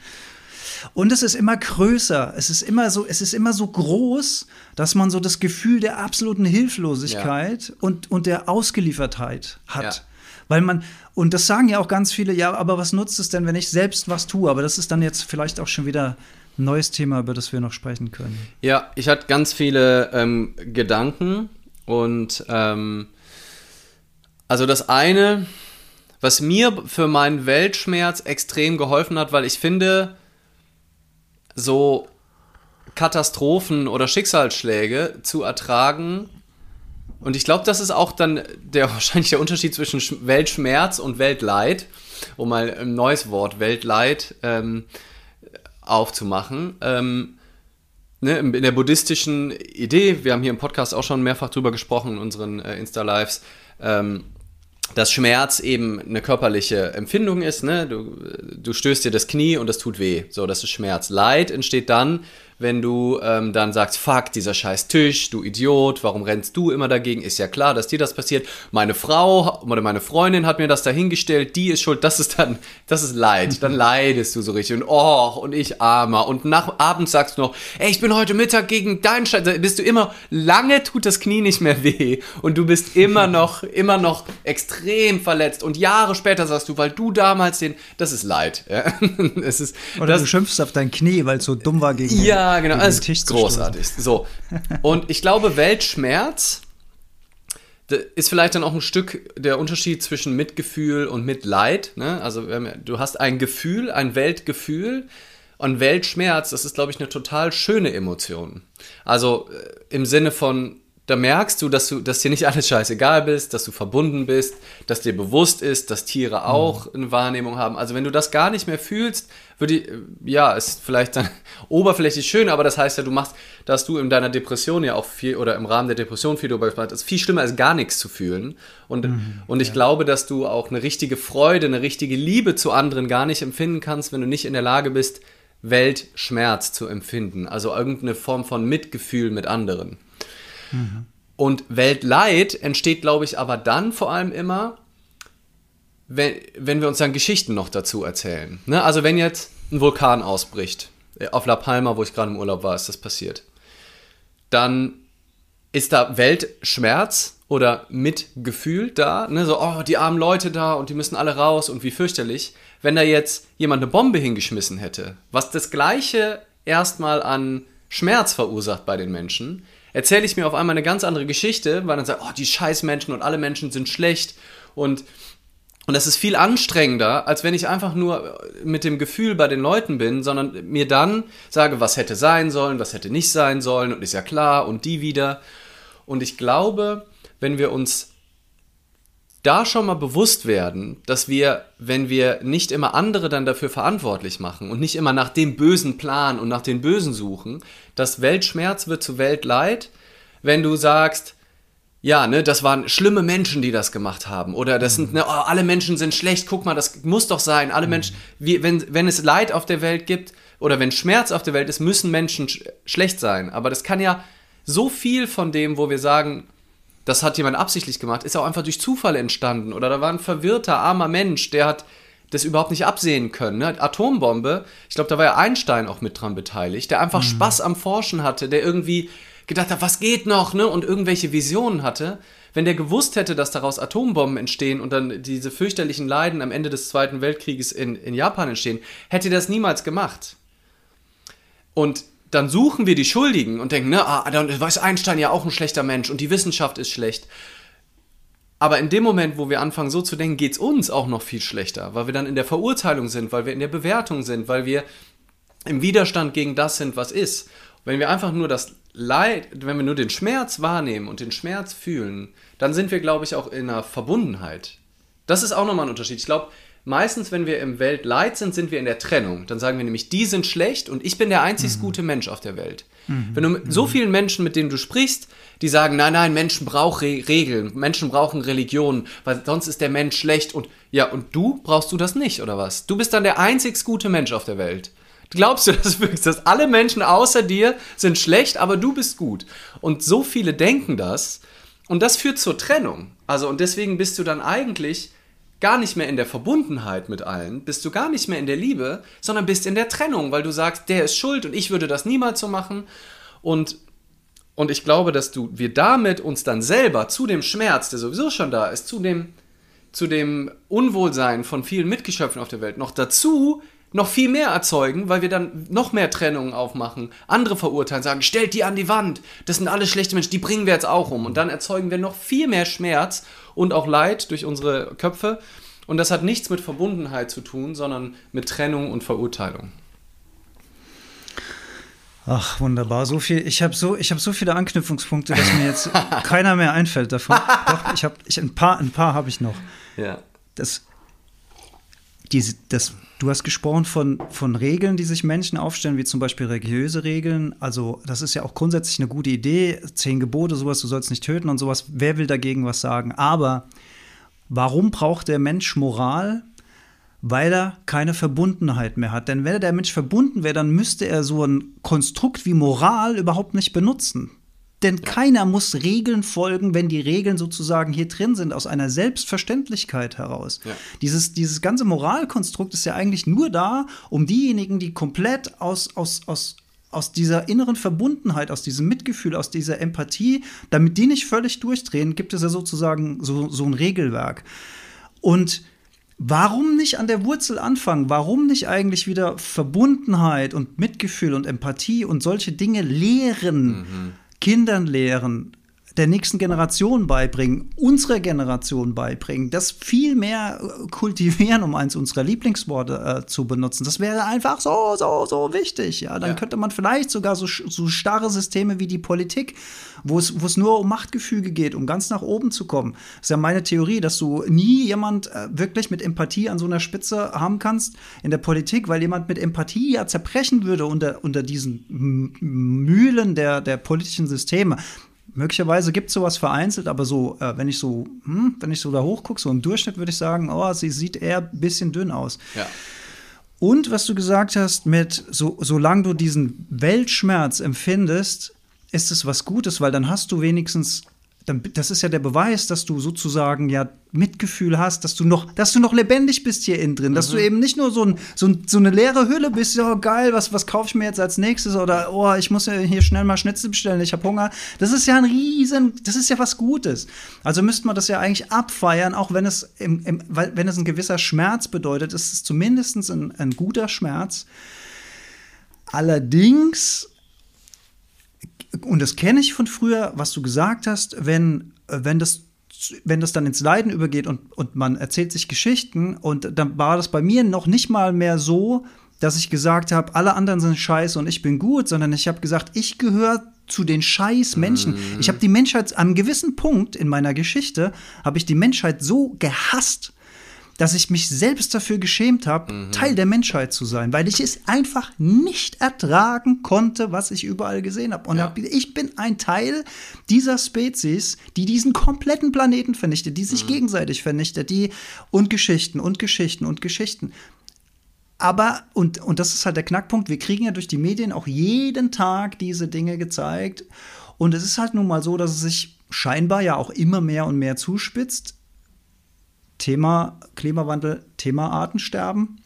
Und es ist immer größer. Es ist immer so, es ist immer so groß, dass man so das Gefühl der absoluten Hilflosigkeit ja. und, und der Ausgeliefertheit hat. Ja. Weil man, und das sagen ja auch ganz viele, ja, aber was nutzt es denn, wenn ich selbst was tue? Aber das ist dann jetzt vielleicht auch schon wieder ein neues Thema, über das wir noch sprechen können. Ja, ich hatte ganz viele ähm, Gedanken und ähm, also das eine, was mir für meinen Weltschmerz extrem geholfen hat, weil ich finde, so Katastrophen oder Schicksalsschläge zu ertragen. Und ich glaube, das ist auch dann der wahrscheinlich der Unterschied zwischen Weltschmerz und Weltleid, um mal ein neues Wort Weltleid ähm, aufzumachen. Ähm, ne, in der buddhistischen Idee, wir haben hier im Podcast auch schon mehrfach drüber gesprochen in unseren äh, Insta-Lives, ähm, dass Schmerz eben eine körperliche Empfindung ist. Ne? Du, du stößt dir das Knie und das tut weh. So, das ist Schmerz. Leid entsteht dann, wenn du ähm, dann sagst, fuck, dieser scheiß Tisch, du Idiot, warum rennst du immer dagegen? Ist ja klar, dass dir das passiert. Meine Frau oder meine Freundin hat mir das dahingestellt, die ist schuld, das ist dann, das ist Leid. Dann leidest du so richtig und oh, und ich armer. Und nach abends sagst du noch, ey, ich bin heute Mittag gegen deinen Scheiß. Bist du immer, lange tut das Knie nicht mehr weh und du bist immer noch, immer noch extrem verletzt. Und Jahre später sagst du, weil du damals den, das ist Leid. Ja? es ist, oder das, du schimpfst auf dein Knie, weil es so dumm war gegen Ja, ja, genau. Das ist großartig. So. Und ich glaube, Weltschmerz ist vielleicht dann auch ein Stück der Unterschied zwischen Mitgefühl und Mitleid. Ne? Also du hast ein Gefühl, ein Weltgefühl und Weltschmerz, das ist, glaube ich, eine total schöne Emotion. Also äh, im Sinne von, da merkst du, dass du, dass dir nicht alles scheißegal bist, dass du verbunden bist, dass dir bewusst ist, dass Tiere mhm. auch eine Wahrnehmung haben. Also wenn du das gar nicht mehr fühlst, würde ich, ja, ist vielleicht dann oberflächlich schön, aber das heißt ja, du machst, dass du in deiner Depression ja auch viel oder im Rahmen der Depression viel darüber gesprochen hast, ist viel schlimmer als gar nichts zu fühlen. Und, mhm, und ich ja. glaube, dass du auch eine richtige Freude, eine richtige Liebe zu anderen gar nicht empfinden kannst, wenn du nicht in der Lage bist, Weltschmerz zu empfinden. Also irgendeine Form von Mitgefühl mit anderen. Und Weltleid entsteht, glaube ich, aber dann vor allem immer, wenn, wenn wir uns dann Geschichten noch dazu erzählen. Ne? Also wenn jetzt ein Vulkan ausbricht, äh, auf La Palma, wo ich gerade im Urlaub war, ist das passiert, dann ist da Weltschmerz oder Mitgefühl da, ne? so, oh, die armen Leute da und die müssen alle raus und wie fürchterlich. Wenn da jetzt jemand eine Bombe hingeschmissen hätte, was das gleiche erstmal an Schmerz verursacht bei den Menschen, erzähle ich mir auf einmal eine ganz andere Geschichte, weil dann sagt, oh, die scheiß Menschen und alle Menschen sind schlecht und und das ist viel anstrengender, als wenn ich einfach nur mit dem Gefühl bei den Leuten bin, sondern mir dann sage, was hätte sein sollen, was hätte nicht sein sollen und ist ja klar und die wieder. Und ich glaube, wenn wir uns da schon mal bewusst werden, dass wir, wenn wir nicht immer andere dann dafür verantwortlich machen und nicht immer nach dem bösen Plan und nach den Bösen suchen, dass Weltschmerz wird zu Weltleid, wenn du sagst, ja, ne, das waren schlimme Menschen, die das gemacht haben. Oder das sind, ne, oh, alle Menschen sind schlecht, guck mal, das muss doch sein. Alle mhm. Menschen, wie, wenn, wenn es Leid auf der Welt gibt oder wenn Schmerz auf der Welt ist, müssen Menschen sch schlecht sein. Aber das kann ja so viel von dem, wo wir sagen, das hat jemand absichtlich gemacht, ist auch einfach durch Zufall entstanden. Oder da war ein verwirrter, armer Mensch, der hat das überhaupt nicht absehen können. Ne? Atombombe, ich glaube, da war ja Einstein auch mit dran beteiligt, der einfach mhm. Spaß am Forschen hatte, der irgendwie gedacht hat, was geht noch, ne? Und irgendwelche Visionen hatte. Wenn der gewusst hätte, dass daraus Atombomben entstehen und dann diese fürchterlichen Leiden am Ende des Zweiten Weltkrieges in, in Japan entstehen, hätte er das niemals gemacht. Und dann suchen wir die Schuldigen und denken, ne, ah, dann weiß Einstein ja auch ein schlechter Mensch und die Wissenschaft ist schlecht. Aber in dem Moment, wo wir anfangen so zu denken, geht es uns auch noch viel schlechter, weil wir dann in der Verurteilung sind, weil wir in der Bewertung sind, weil wir im Widerstand gegen das sind, was ist. Wenn wir einfach nur das Leid, wenn wir nur den Schmerz wahrnehmen und den Schmerz fühlen, dann sind wir, glaube ich, auch in einer Verbundenheit. Das ist auch nochmal ein Unterschied. Ich glaube, Meistens, wenn wir im Weltleid sind, sind wir in der Trennung. Dann sagen wir nämlich, die sind schlecht und ich bin der einzig mhm. gute Mensch auf der Welt. Mhm. Wenn du mit so mhm. vielen Menschen, mit denen du sprichst, die sagen, nein, nein, Menschen brauchen Re Regeln, Menschen brauchen Religion, weil sonst ist der Mensch schlecht und ja, und du brauchst du das nicht, oder was? Du bist dann der einzig gute Mensch auf der Welt. Glaubst du das wirklich, dass alle Menschen außer dir sind schlecht, aber du bist gut? Und so viele denken das und das führt zur Trennung. Also und deswegen bist du dann eigentlich gar nicht mehr in der Verbundenheit mit allen, bist du gar nicht mehr in der Liebe, sondern bist in der Trennung, weil du sagst, der ist schuld und ich würde das niemals so machen. Und, und ich glaube, dass du, wir damit uns dann selber zu dem Schmerz, der sowieso schon da ist, zu dem, zu dem Unwohlsein von vielen Mitgeschöpfen auf der Welt noch dazu noch viel mehr erzeugen, weil wir dann noch mehr Trennungen aufmachen, andere verurteilen, sagen, stellt die an die Wand, das sind alle schlechte Menschen, die bringen wir jetzt auch um. Und dann erzeugen wir noch viel mehr Schmerz und auch Leid durch unsere Köpfe. Und das hat nichts mit Verbundenheit zu tun, sondern mit Trennung und Verurteilung. Ach, wunderbar. So viel, ich habe so, hab so viele Anknüpfungspunkte, dass mir jetzt keiner mehr einfällt davon. Doch, ich habe ich, ein paar, ein paar habe ich noch. Ja. Das, die, das, du hast gesprochen von, von Regeln, die sich Menschen aufstellen, wie zum Beispiel religiöse Regeln. Also, das ist ja auch grundsätzlich eine gute Idee. Zehn Gebote, sowas, du sollst nicht töten und sowas. Wer will dagegen was sagen? Aber warum braucht der Mensch Moral? Weil er keine Verbundenheit mehr hat. Denn wenn der Mensch verbunden wäre, dann müsste er so ein Konstrukt wie Moral überhaupt nicht benutzen. Denn ja. keiner muss Regeln folgen, wenn die Regeln sozusagen hier drin sind, aus einer Selbstverständlichkeit heraus. Ja. Dieses, dieses ganze Moralkonstrukt ist ja eigentlich nur da, um diejenigen, die komplett aus, aus, aus, aus dieser inneren Verbundenheit, aus diesem Mitgefühl, aus dieser Empathie, damit die nicht völlig durchdrehen, gibt es ja sozusagen so, so ein Regelwerk. Und Warum nicht an der Wurzel anfangen? Warum nicht eigentlich wieder Verbundenheit und Mitgefühl und Empathie und solche Dinge lehren? Mhm. Kindern lehren, der nächsten Generation beibringen, unserer Generation beibringen, das viel mehr äh, kultivieren, um eins unserer Lieblingsworte äh, zu benutzen. Das wäre einfach so, so, so wichtig. Ja, dann ja. könnte man vielleicht sogar so, so starre Systeme wie die Politik, wo es, wo es nur um Machtgefüge geht, um ganz nach oben zu kommen. Das ist ja meine Theorie, dass du nie jemand äh, wirklich mit Empathie an so einer Spitze haben kannst in der Politik, weil jemand mit Empathie ja zerbrechen würde unter, unter diesen Mühlen der, der politischen Systeme. Möglicherweise gibt es sowas vereinzelt, aber so, äh, wenn ich so, hm, wenn ich so da hochgucke, so im Durchschnitt würde ich sagen, oh, sie sieht eher ein bisschen dünn aus. Ja. Und was du gesagt hast, mit so, solange du diesen Weltschmerz empfindest, ist es was Gutes, weil dann hast du wenigstens dann, das ist ja der Beweis, dass du sozusagen ja Mitgefühl hast, dass du noch, dass du noch lebendig bist hier innen drin, mhm. dass du mhm. eben nicht nur so, ein, so, ein, so eine leere Hülle bist, ja geil, was, was kaufe ich mir jetzt als nächstes oder oh, ich muss ja hier schnell mal Schnitzel bestellen, ich habe Hunger. Das ist ja ein riesen, das ist ja was Gutes. Also müsste man das ja eigentlich abfeiern, auch wenn es, im, im, wenn es ein gewisser Schmerz bedeutet, ist es zumindest ein, ein guter Schmerz. Allerdings und das kenne ich von früher, was du gesagt hast, wenn, äh, wenn das wenn das dann ins Leiden übergeht und, und man erzählt sich Geschichten und dann war das bei mir noch nicht mal mehr so, dass ich gesagt habe, alle anderen sind scheiße und ich bin gut, sondern ich habe gesagt, ich gehöre zu den scheiß Menschen. Mhm. Ich habe die Menschheit, an einem gewissen Punkt in meiner Geschichte, habe ich die Menschheit so gehasst, dass ich mich selbst dafür geschämt habe, mhm. Teil der Menschheit zu sein, weil ich es einfach nicht ertragen konnte, was ich überall gesehen habe. Und ja. ich bin ein Teil dieser Spezies, die diesen kompletten Planeten vernichtet, die sich mhm. gegenseitig vernichtet, die und Geschichten und Geschichten und Geschichten. Aber, und, und das ist halt der Knackpunkt, wir kriegen ja durch die Medien auch jeden Tag diese Dinge gezeigt. Und es ist halt nun mal so, dass es sich scheinbar ja auch immer mehr und mehr zuspitzt Thema Klimawandel, Thema Artensterben.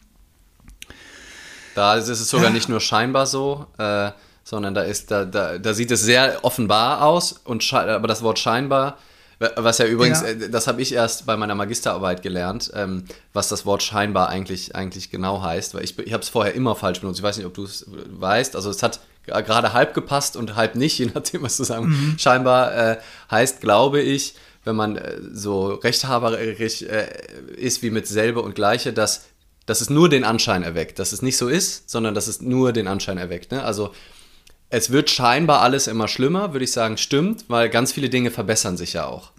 Da ist es sogar nicht nur scheinbar so, äh, sondern da, ist, da, da, da sieht es sehr offenbar aus, und aber das Wort scheinbar, was ja übrigens, ja. Äh, das habe ich erst bei meiner Magisterarbeit gelernt, ähm, was das Wort scheinbar eigentlich, eigentlich genau heißt, weil ich, ich habe es vorher immer falsch benutzt. Ich weiß nicht, ob du es weißt. Also es hat gerade halb gepasst und halb nicht, je nachdem, was du sagen. Mhm. Scheinbar äh, heißt, glaube ich, wenn man äh, so rechthaberisch äh, ist wie mit selbe und gleiche, dass, dass es nur den Anschein erweckt, dass es nicht so ist, sondern dass es nur den Anschein erweckt. Ne? Also es wird scheinbar alles immer schlimmer, würde ich sagen, stimmt, weil ganz viele Dinge verbessern sich ja auch.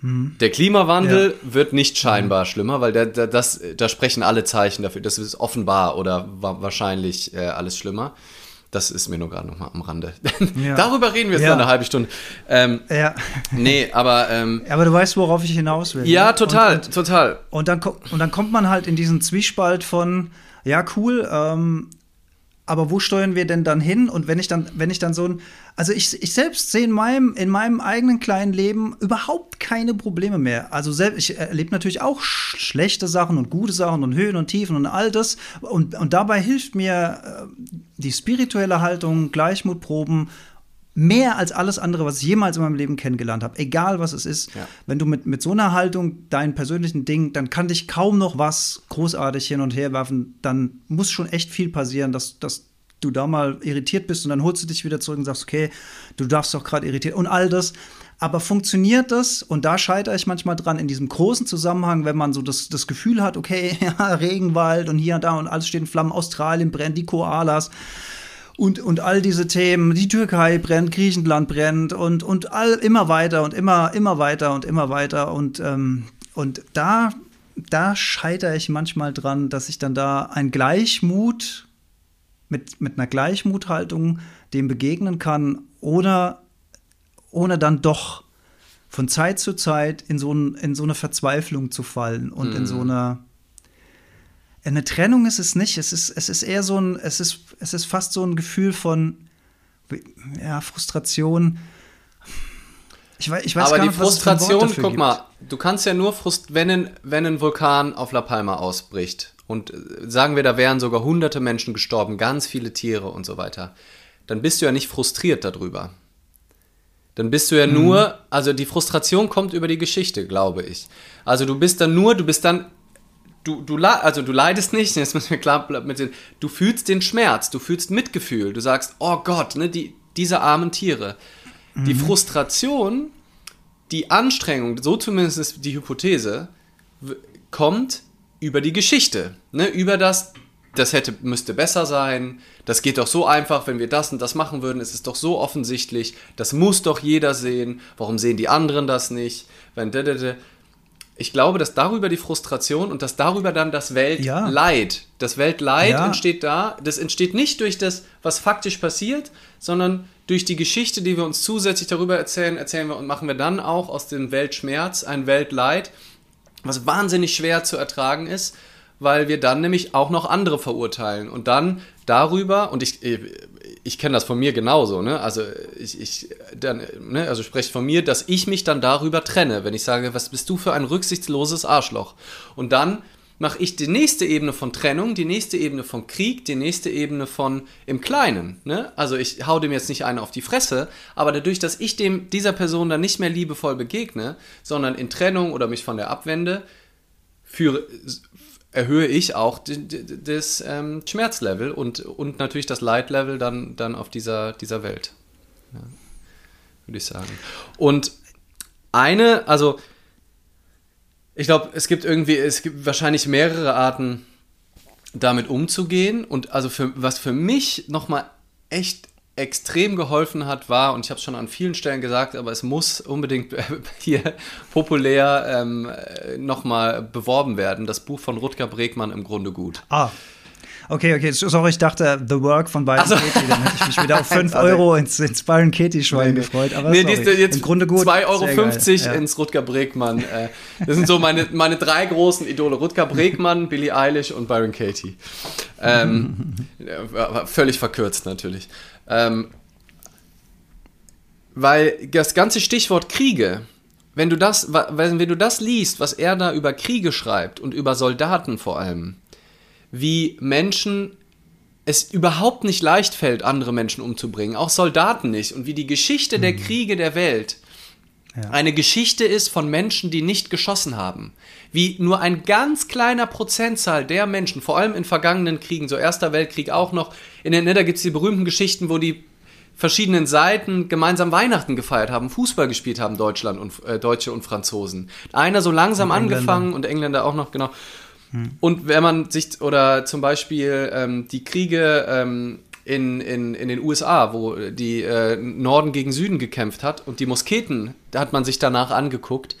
Hm. Der Klimawandel ja. wird nicht scheinbar hm. schlimmer, weil der, der, das, da sprechen alle Zeichen dafür. Das ist offenbar oder wahrscheinlich äh, alles schlimmer. Das ist mir nur gerade noch mal am Rande. Ja. Darüber reden wir jetzt ja. noch eine halbe Stunde. Ähm, ja. Nee, aber. Ähm, aber du weißt, worauf ich hinaus will. Ja, ne? total, und, und, total. Und dann, und dann kommt man halt in diesen Zwiespalt von, ja, cool, ähm, aber wo steuern wir denn dann hin? Und wenn ich dann, wenn ich dann so ein, also ich, ich selbst sehe in meinem, in meinem eigenen kleinen Leben überhaupt keine Probleme mehr. Also selbst, ich erlebe natürlich auch schlechte Sachen und gute Sachen und Höhen und Tiefen und all das. Und, und dabei hilft mir äh, die spirituelle Haltung, Gleichmutproben mehr als alles andere, was ich jemals in meinem Leben kennengelernt habe, egal was es ist. Ja. Wenn du mit, mit so einer Haltung deinen persönlichen Ding, dann kann dich kaum noch was großartig hin und her werfen. Dann muss schon echt viel passieren, dass, dass du da mal irritiert bist und dann holst du dich wieder zurück und sagst, okay, du darfst doch gerade irritiert und all das. Aber funktioniert das? Und da scheitere ich manchmal dran, in diesem großen Zusammenhang, wenn man so das, das Gefühl hat, okay, ja, Regenwald und hier und da und alles steht in Flammen, Australien brennt, die Koalas und, und all diese Themen, die Türkei brennt, Griechenland brennt und, und all, immer weiter und immer, immer weiter und immer weiter. Und, ähm, und da da scheitere ich manchmal dran, dass ich dann da ein Gleichmut mit, mit einer Gleichmuthaltung dem begegnen kann, ohne, ohne dann doch von Zeit zu Zeit in so, ein, in so eine Verzweiflung zu fallen und mm. in so mhm. eine eine Trennung ist es nicht. Es ist, es ist eher so ein, es ist, es ist fast so ein Gefühl von ja, Frustration. Ich weiß, ich weiß Aber gar nicht, die Frustration, guck gibt. mal, du kannst ja nur frust wenn ein, wenn ein Vulkan auf La Palma ausbricht und äh, sagen wir, da wären sogar hunderte Menschen gestorben, ganz viele Tiere und so weiter, dann bist du ja nicht frustriert darüber. Dann bist du ja mhm. nur, also die Frustration kommt über die Geschichte, glaube ich. Also du bist dann nur, du bist dann, du, du, also du leidest nicht, jetzt müssen wir klar mit du fühlst den Schmerz, du fühlst Mitgefühl, du sagst, oh Gott, ne, die, diese armen Tiere. Mhm. Die Frustration, die Anstrengung, so zumindest ist die Hypothese, kommt über die Geschichte, ne, über das, das hätte, müsste besser sein, das geht doch so einfach, wenn wir das und das machen würden, ist es doch so offensichtlich, das muss doch jeder sehen, warum sehen die anderen das nicht, wenn ich glaube, dass darüber die Frustration und dass darüber dann das Weltleid, ja. das Weltleid ja. entsteht da, das entsteht nicht durch das, was faktisch passiert, sondern durch die Geschichte, die wir uns zusätzlich darüber erzählen, erzählen wir und machen wir dann auch aus dem Weltschmerz ein Weltleid, was wahnsinnig schwer zu ertragen ist weil wir dann nämlich auch noch andere verurteilen und dann darüber, und ich, ich kenne das von mir genauso, ne? Also ich, ich dann, ne? also spreche von mir, dass ich mich dann darüber trenne, wenn ich sage, was bist du für ein rücksichtsloses Arschloch? Und dann mache ich die nächste Ebene von Trennung, die nächste Ebene von Krieg, die nächste Ebene von im Kleinen. Ne? Also ich hau dem jetzt nicht einen auf die Fresse, aber dadurch, dass ich dem dieser Person dann nicht mehr liebevoll begegne, sondern in Trennung oder mich von der abwende, führe, erhöhe ich auch das ähm, Schmerzlevel und, und natürlich das Leidlevel dann, dann auf dieser, dieser Welt. Ja, würde ich sagen. Und eine, also ich glaube, es gibt irgendwie, es gibt wahrscheinlich mehrere Arten, damit umzugehen. Und also für, was für mich nochmal echt extrem geholfen hat, war, und ich habe es schon an vielen Stellen gesagt, aber es muss unbedingt hier populär ähm, nochmal beworben werden, das Buch von Rutger Bregmann im Grunde gut. Ah. Okay, okay, sorry, ich dachte The Work von Byron also, Katie, dann hätte ich mich wieder auf 5 also, Euro ins, ins Byron Katie-Schwein nee, gefreut. Aber nee, sorry. jetzt Im Grunde gut. 2,50 Euro ja. ins Rutger Bregmann. Äh, das sind so meine, meine drei großen Idole: Rutger Bregmann, Billie Eilish und Byron Katie. Ähm, völlig verkürzt natürlich. Ähm, weil das ganze Stichwort Kriege, wenn du das, wenn du das liest, was er da über Kriege schreibt und über Soldaten vor allem, wie Menschen es überhaupt nicht leicht fällt, andere Menschen umzubringen, auch Soldaten nicht, und wie die Geschichte der mhm. Kriege der Welt ja. eine Geschichte ist von Menschen, die nicht geschossen haben. Wie nur ein ganz kleiner Prozentzahl der Menschen, vor allem in vergangenen Kriegen, so Erster Weltkrieg auch noch, in der, ne, da gibt es die berühmten Geschichten, wo die verschiedenen Seiten gemeinsam Weihnachten gefeiert haben, Fußball gespielt haben, Deutschland und äh, Deutsche und Franzosen. Einer so langsam und angefangen und Engländer auch noch, genau. Hm. Und wenn man sich, oder zum Beispiel ähm, die Kriege ähm, in, in, in den USA, wo die äh, Norden gegen Süden gekämpft hat und die Musketen, da hat man sich danach angeguckt.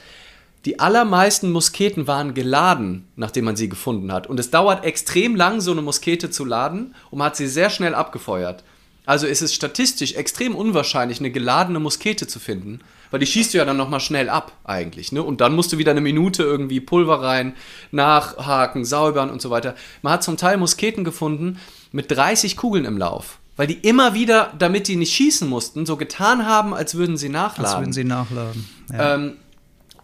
Die allermeisten Musketen waren geladen, nachdem man sie gefunden hat. Und es dauert extrem lang, so eine Muskete zu laden und man hat sie sehr schnell abgefeuert. Also ist es statistisch extrem unwahrscheinlich, eine geladene Muskete zu finden, weil die schießt du ja dann nochmal schnell ab eigentlich. Ne? Und dann musst du wieder eine Minute irgendwie Pulver rein, nachhaken, säubern und so weiter. Man hat zum Teil Musketen gefunden, mit 30 Kugeln im Lauf. Weil die immer wieder, damit die nicht schießen mussten, so getan haben, als würden sie nachladen. Als würden sie nachladen. Ja. Ähm,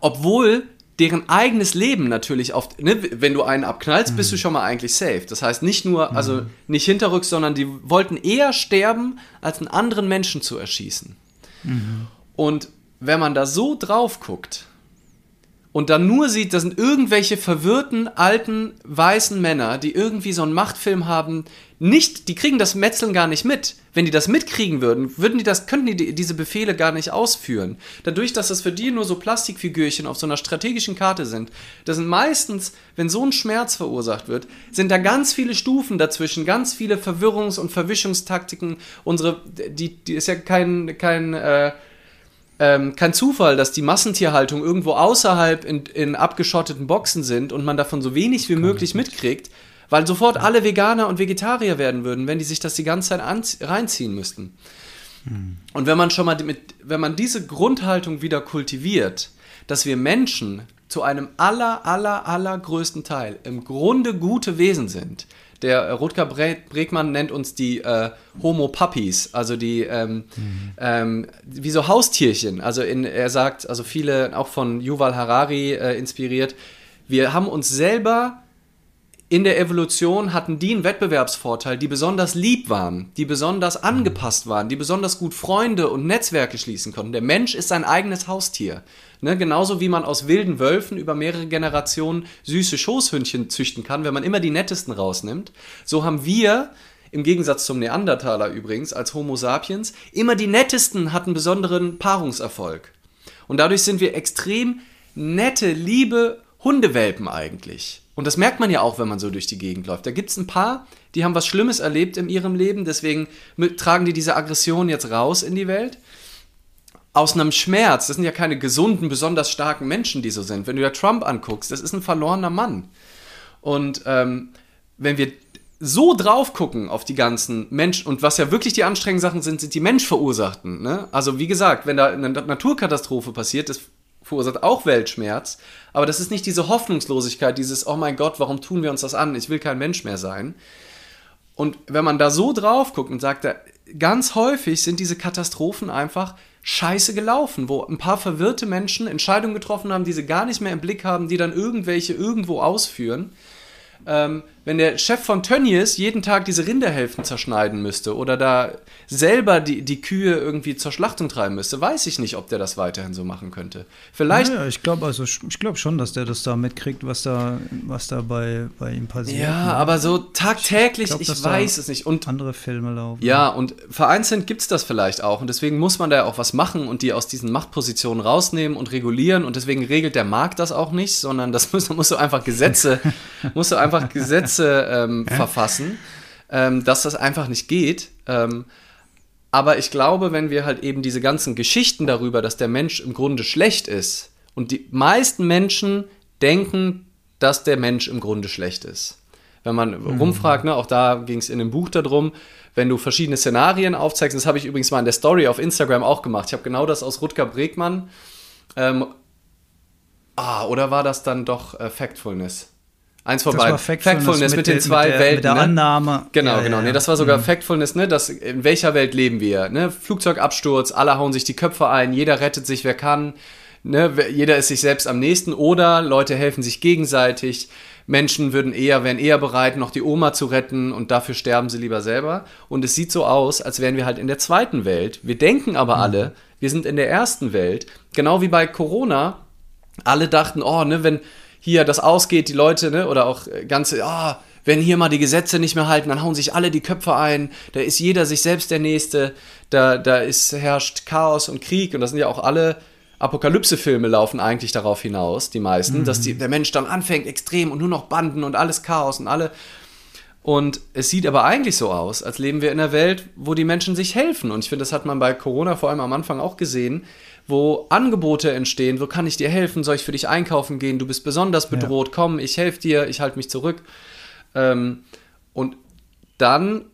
obwohl deren eigenes Leben natürlich oft, ne, wenn du einen abknallst, mhm. bist du mhm. schon mal eigentlich safe. Das heißt nicht nur, mhm. also nicht hinterrücks, sondern die wollten eher sterben, als einen anderen Menschen zu erschießen. Mhm. Und wenn man da so drauf guckt, und dann nur sieht, das sind irgendwelche verwirrten, alten, weißen Männer, die irgendwie so einen Machtfilm haben, nicht, die kriegen das Metzeln gar nicht mit. Wenn die das mitkriegen würden, würden die das, könnten die diese Befehle gar nicht ausführen. Dadurch, dass das für die nur so Plastikfigürchen auf so einer strategischen Karte sind, das sind meistens, wenn so ein Schmerz verursacht wird, sind da ganz viele Stufen dazwischen, ganz viele Verwirrungs- und Verwischungstaktiken. Unsere, die, die ist ja kein, kein, äh, ähm, kein Zufall, dass die Massentierhaltung irgendwo außerhalb in, in abgeschotteten Boxen sind und man davon so wenig wie möglich mitkriegt, weil sofort alle Veganer und Vegetarier werden würden, wenn die sich das die ganze Zeit reinziehen müssten. Hm. Und wenn man schon mal mit, wenn man diese Grundhaltung wieder kultiviert, dass wir Menschen zu einem aller, aller, allergrößten Teil im Grunde gute Wesen sind. Der äh, Rutger Bregmann nennt uns die äh, Homo Puppies, also die ähm, mhm. ähm, wie so Haustierchen. Also in, er sagt, also viele auch von Yuval Harari äh, inspiriert, wir haben uns selber in der Evolution hatten die einen Wettbewerbsvorteil, die besonders lieb waren, die besonders angepasst waren, die besonders gut Freunde und Netzwerke schließen konnten. Der Mensch ist sein eigenes Haustier. Ne, genauso wie man aus wilden Wölfen über mehrere Generationen süße Schoßhündchen züchten kann, wenn man immer die nettesten rausnimmt. So haben wir, im Gegensatz zum Neandertaler übrigens, als Homo sapiens, immer die nettesten hatten besonderen Paarungserfolg. Und dadurch sind wir extrem nette, liebe Hundewelpen eigentlich. Und das merkt man ja auch, wenn man so durch die Gegend läuft. Da gibt es ein paar, die haben was Schlimmes erlebt in ihrem Leben, deswegen tragen die diese Aggression jetzt raus in die Welt aus einem Schmerz. Das sind ja keine gesunden, besonders starken Menschen, die so sind. Wenn du dir Trump anguckst, das ist ein verlorener Mann. Und ähm, wenn wir so drauf gucken auf die ganzen Menschen und was ja wirklich die anstrengenden Sachen sind, sind die menschverursachten. Ne? Also wie gesagt, wenn da eine Naturkatastrophe passiert, das verursacht auch Weltschmerz, aber das ist nicht diese Hoffnungslosigkeit, dieses Oh mein Gott, warum tun wir uns das an? Ich will kein Mensch mehr sein. Und wenn man da so drauf guckt und sagt, ganz häufig sind diese Katastrophen einfach scheiße gelaufen, wo ein paar verwirrte Menschen Entscheidungen getroffen haben, die sie gar nicht mehr im Blick haben, die dann irgendwelche irgendwo ausführen. Ähm, wenn der Chef von Tönnies jeden Tag diese Rinderhälften zerschneiden müsste oder da selber die, die Kühe irgendwie zur Schlachtung treiben müsste, weiß ich nicht, ob der das weiterhin so machen könnte. Vielleicht. Ja, ich glaube also, ich glaube schon, dass der das da mitkriegt, was da, was da bei, bei ihm passiert. Ja, ne? aber so tagtäglich, ich, glaub, ich weiß es nicht. Und andere Filme laufen. Ja, und vereinzelt gibt es das vielleicht auch. Und deswegen muss man da ja auch was machen und die aus diesen Machtpositionen rausnehmen und regulieren. Und deswegen regelt der Markt das auch nicht, sondern das muss, musst du einfach Gesetze, musst du einfach Gesetze Gesetze ähm, verfassen, ähm, dass das einfach nicht geht. Ähm, aber ich glaube, wenn wir halt eben diese ganzen Geschichten darüber, dass der Mensch im Grunde schlecht ist, und die meisten Menschen denken, dass der Mensch im Grunde schlecht ist. Wenn man mhm. rumfragt, ne, auch da ging es in dem Buch darum, wenn du verschiedene Szenarien aufzeigst, das habe ich übrigens mal in der Story auf Instagram auch gemacht. Ich habe genau das aus Rutger Bregmann. Ähm, ah, oder war das dann doch äh, Factfulness? Eins vorbei. Das Factfulness, Factfulness mit, den zwei mit der, Welten. Mit der ne? Annahme. Genau, ja, genau. Ja. Nee, das war sogar mhm. Factfulness, ne? Das, in welcher Welt leben wir? Ne? Flugzeugabsturz, alle hauen sich die Köpfe ein, jeder rettet sich, wer kann. Ne? Jeder ist sich selbst am nächsten. Oder Leute helfen sich gegenseitig. Menschen würden eher, wären eher bereit, noch die Oma zu retten und dafür sterben sie lieber selber. Und es sieht so aus, als wären wir halt in der zweiten Welt. Wir denken aber mhm. alle, wir sind in der ersten Welt. Genau wie bei Corona. Alle dachten, oh, ne, wenn, hier das ausgeht, die Leute, ne, oder auch äh, ganze, ah, wenn hier mal die Gesetze nicht mehr halten, dann hauen sich alle die Köpfe ein, da ist jeder sich selbst der Nächste, da, da ist, herrscht Chaos und Krieg und das sind ja auch alle Apokalypse-Filme laufen eigentlich darauf hinaus, die meisten, mhm. dass die, der Mensch dann anfängt extrem und nur noch Banden und alles Chaos und alle. Und es sieht aber eigentlich so aus, als leben wir in einer Welt, wo die Menschen sich helfen. Und ich finde, das hat man bei Corona vor allem am Anfang auch gesehen, wo Angebote entstehen, wo kann ich dir helfen, soll ich für dich einkaufen gehen, du bist besonders bedroht, ja. komm, ich helfe dir, ich halte mich zurück. Ähm, und dann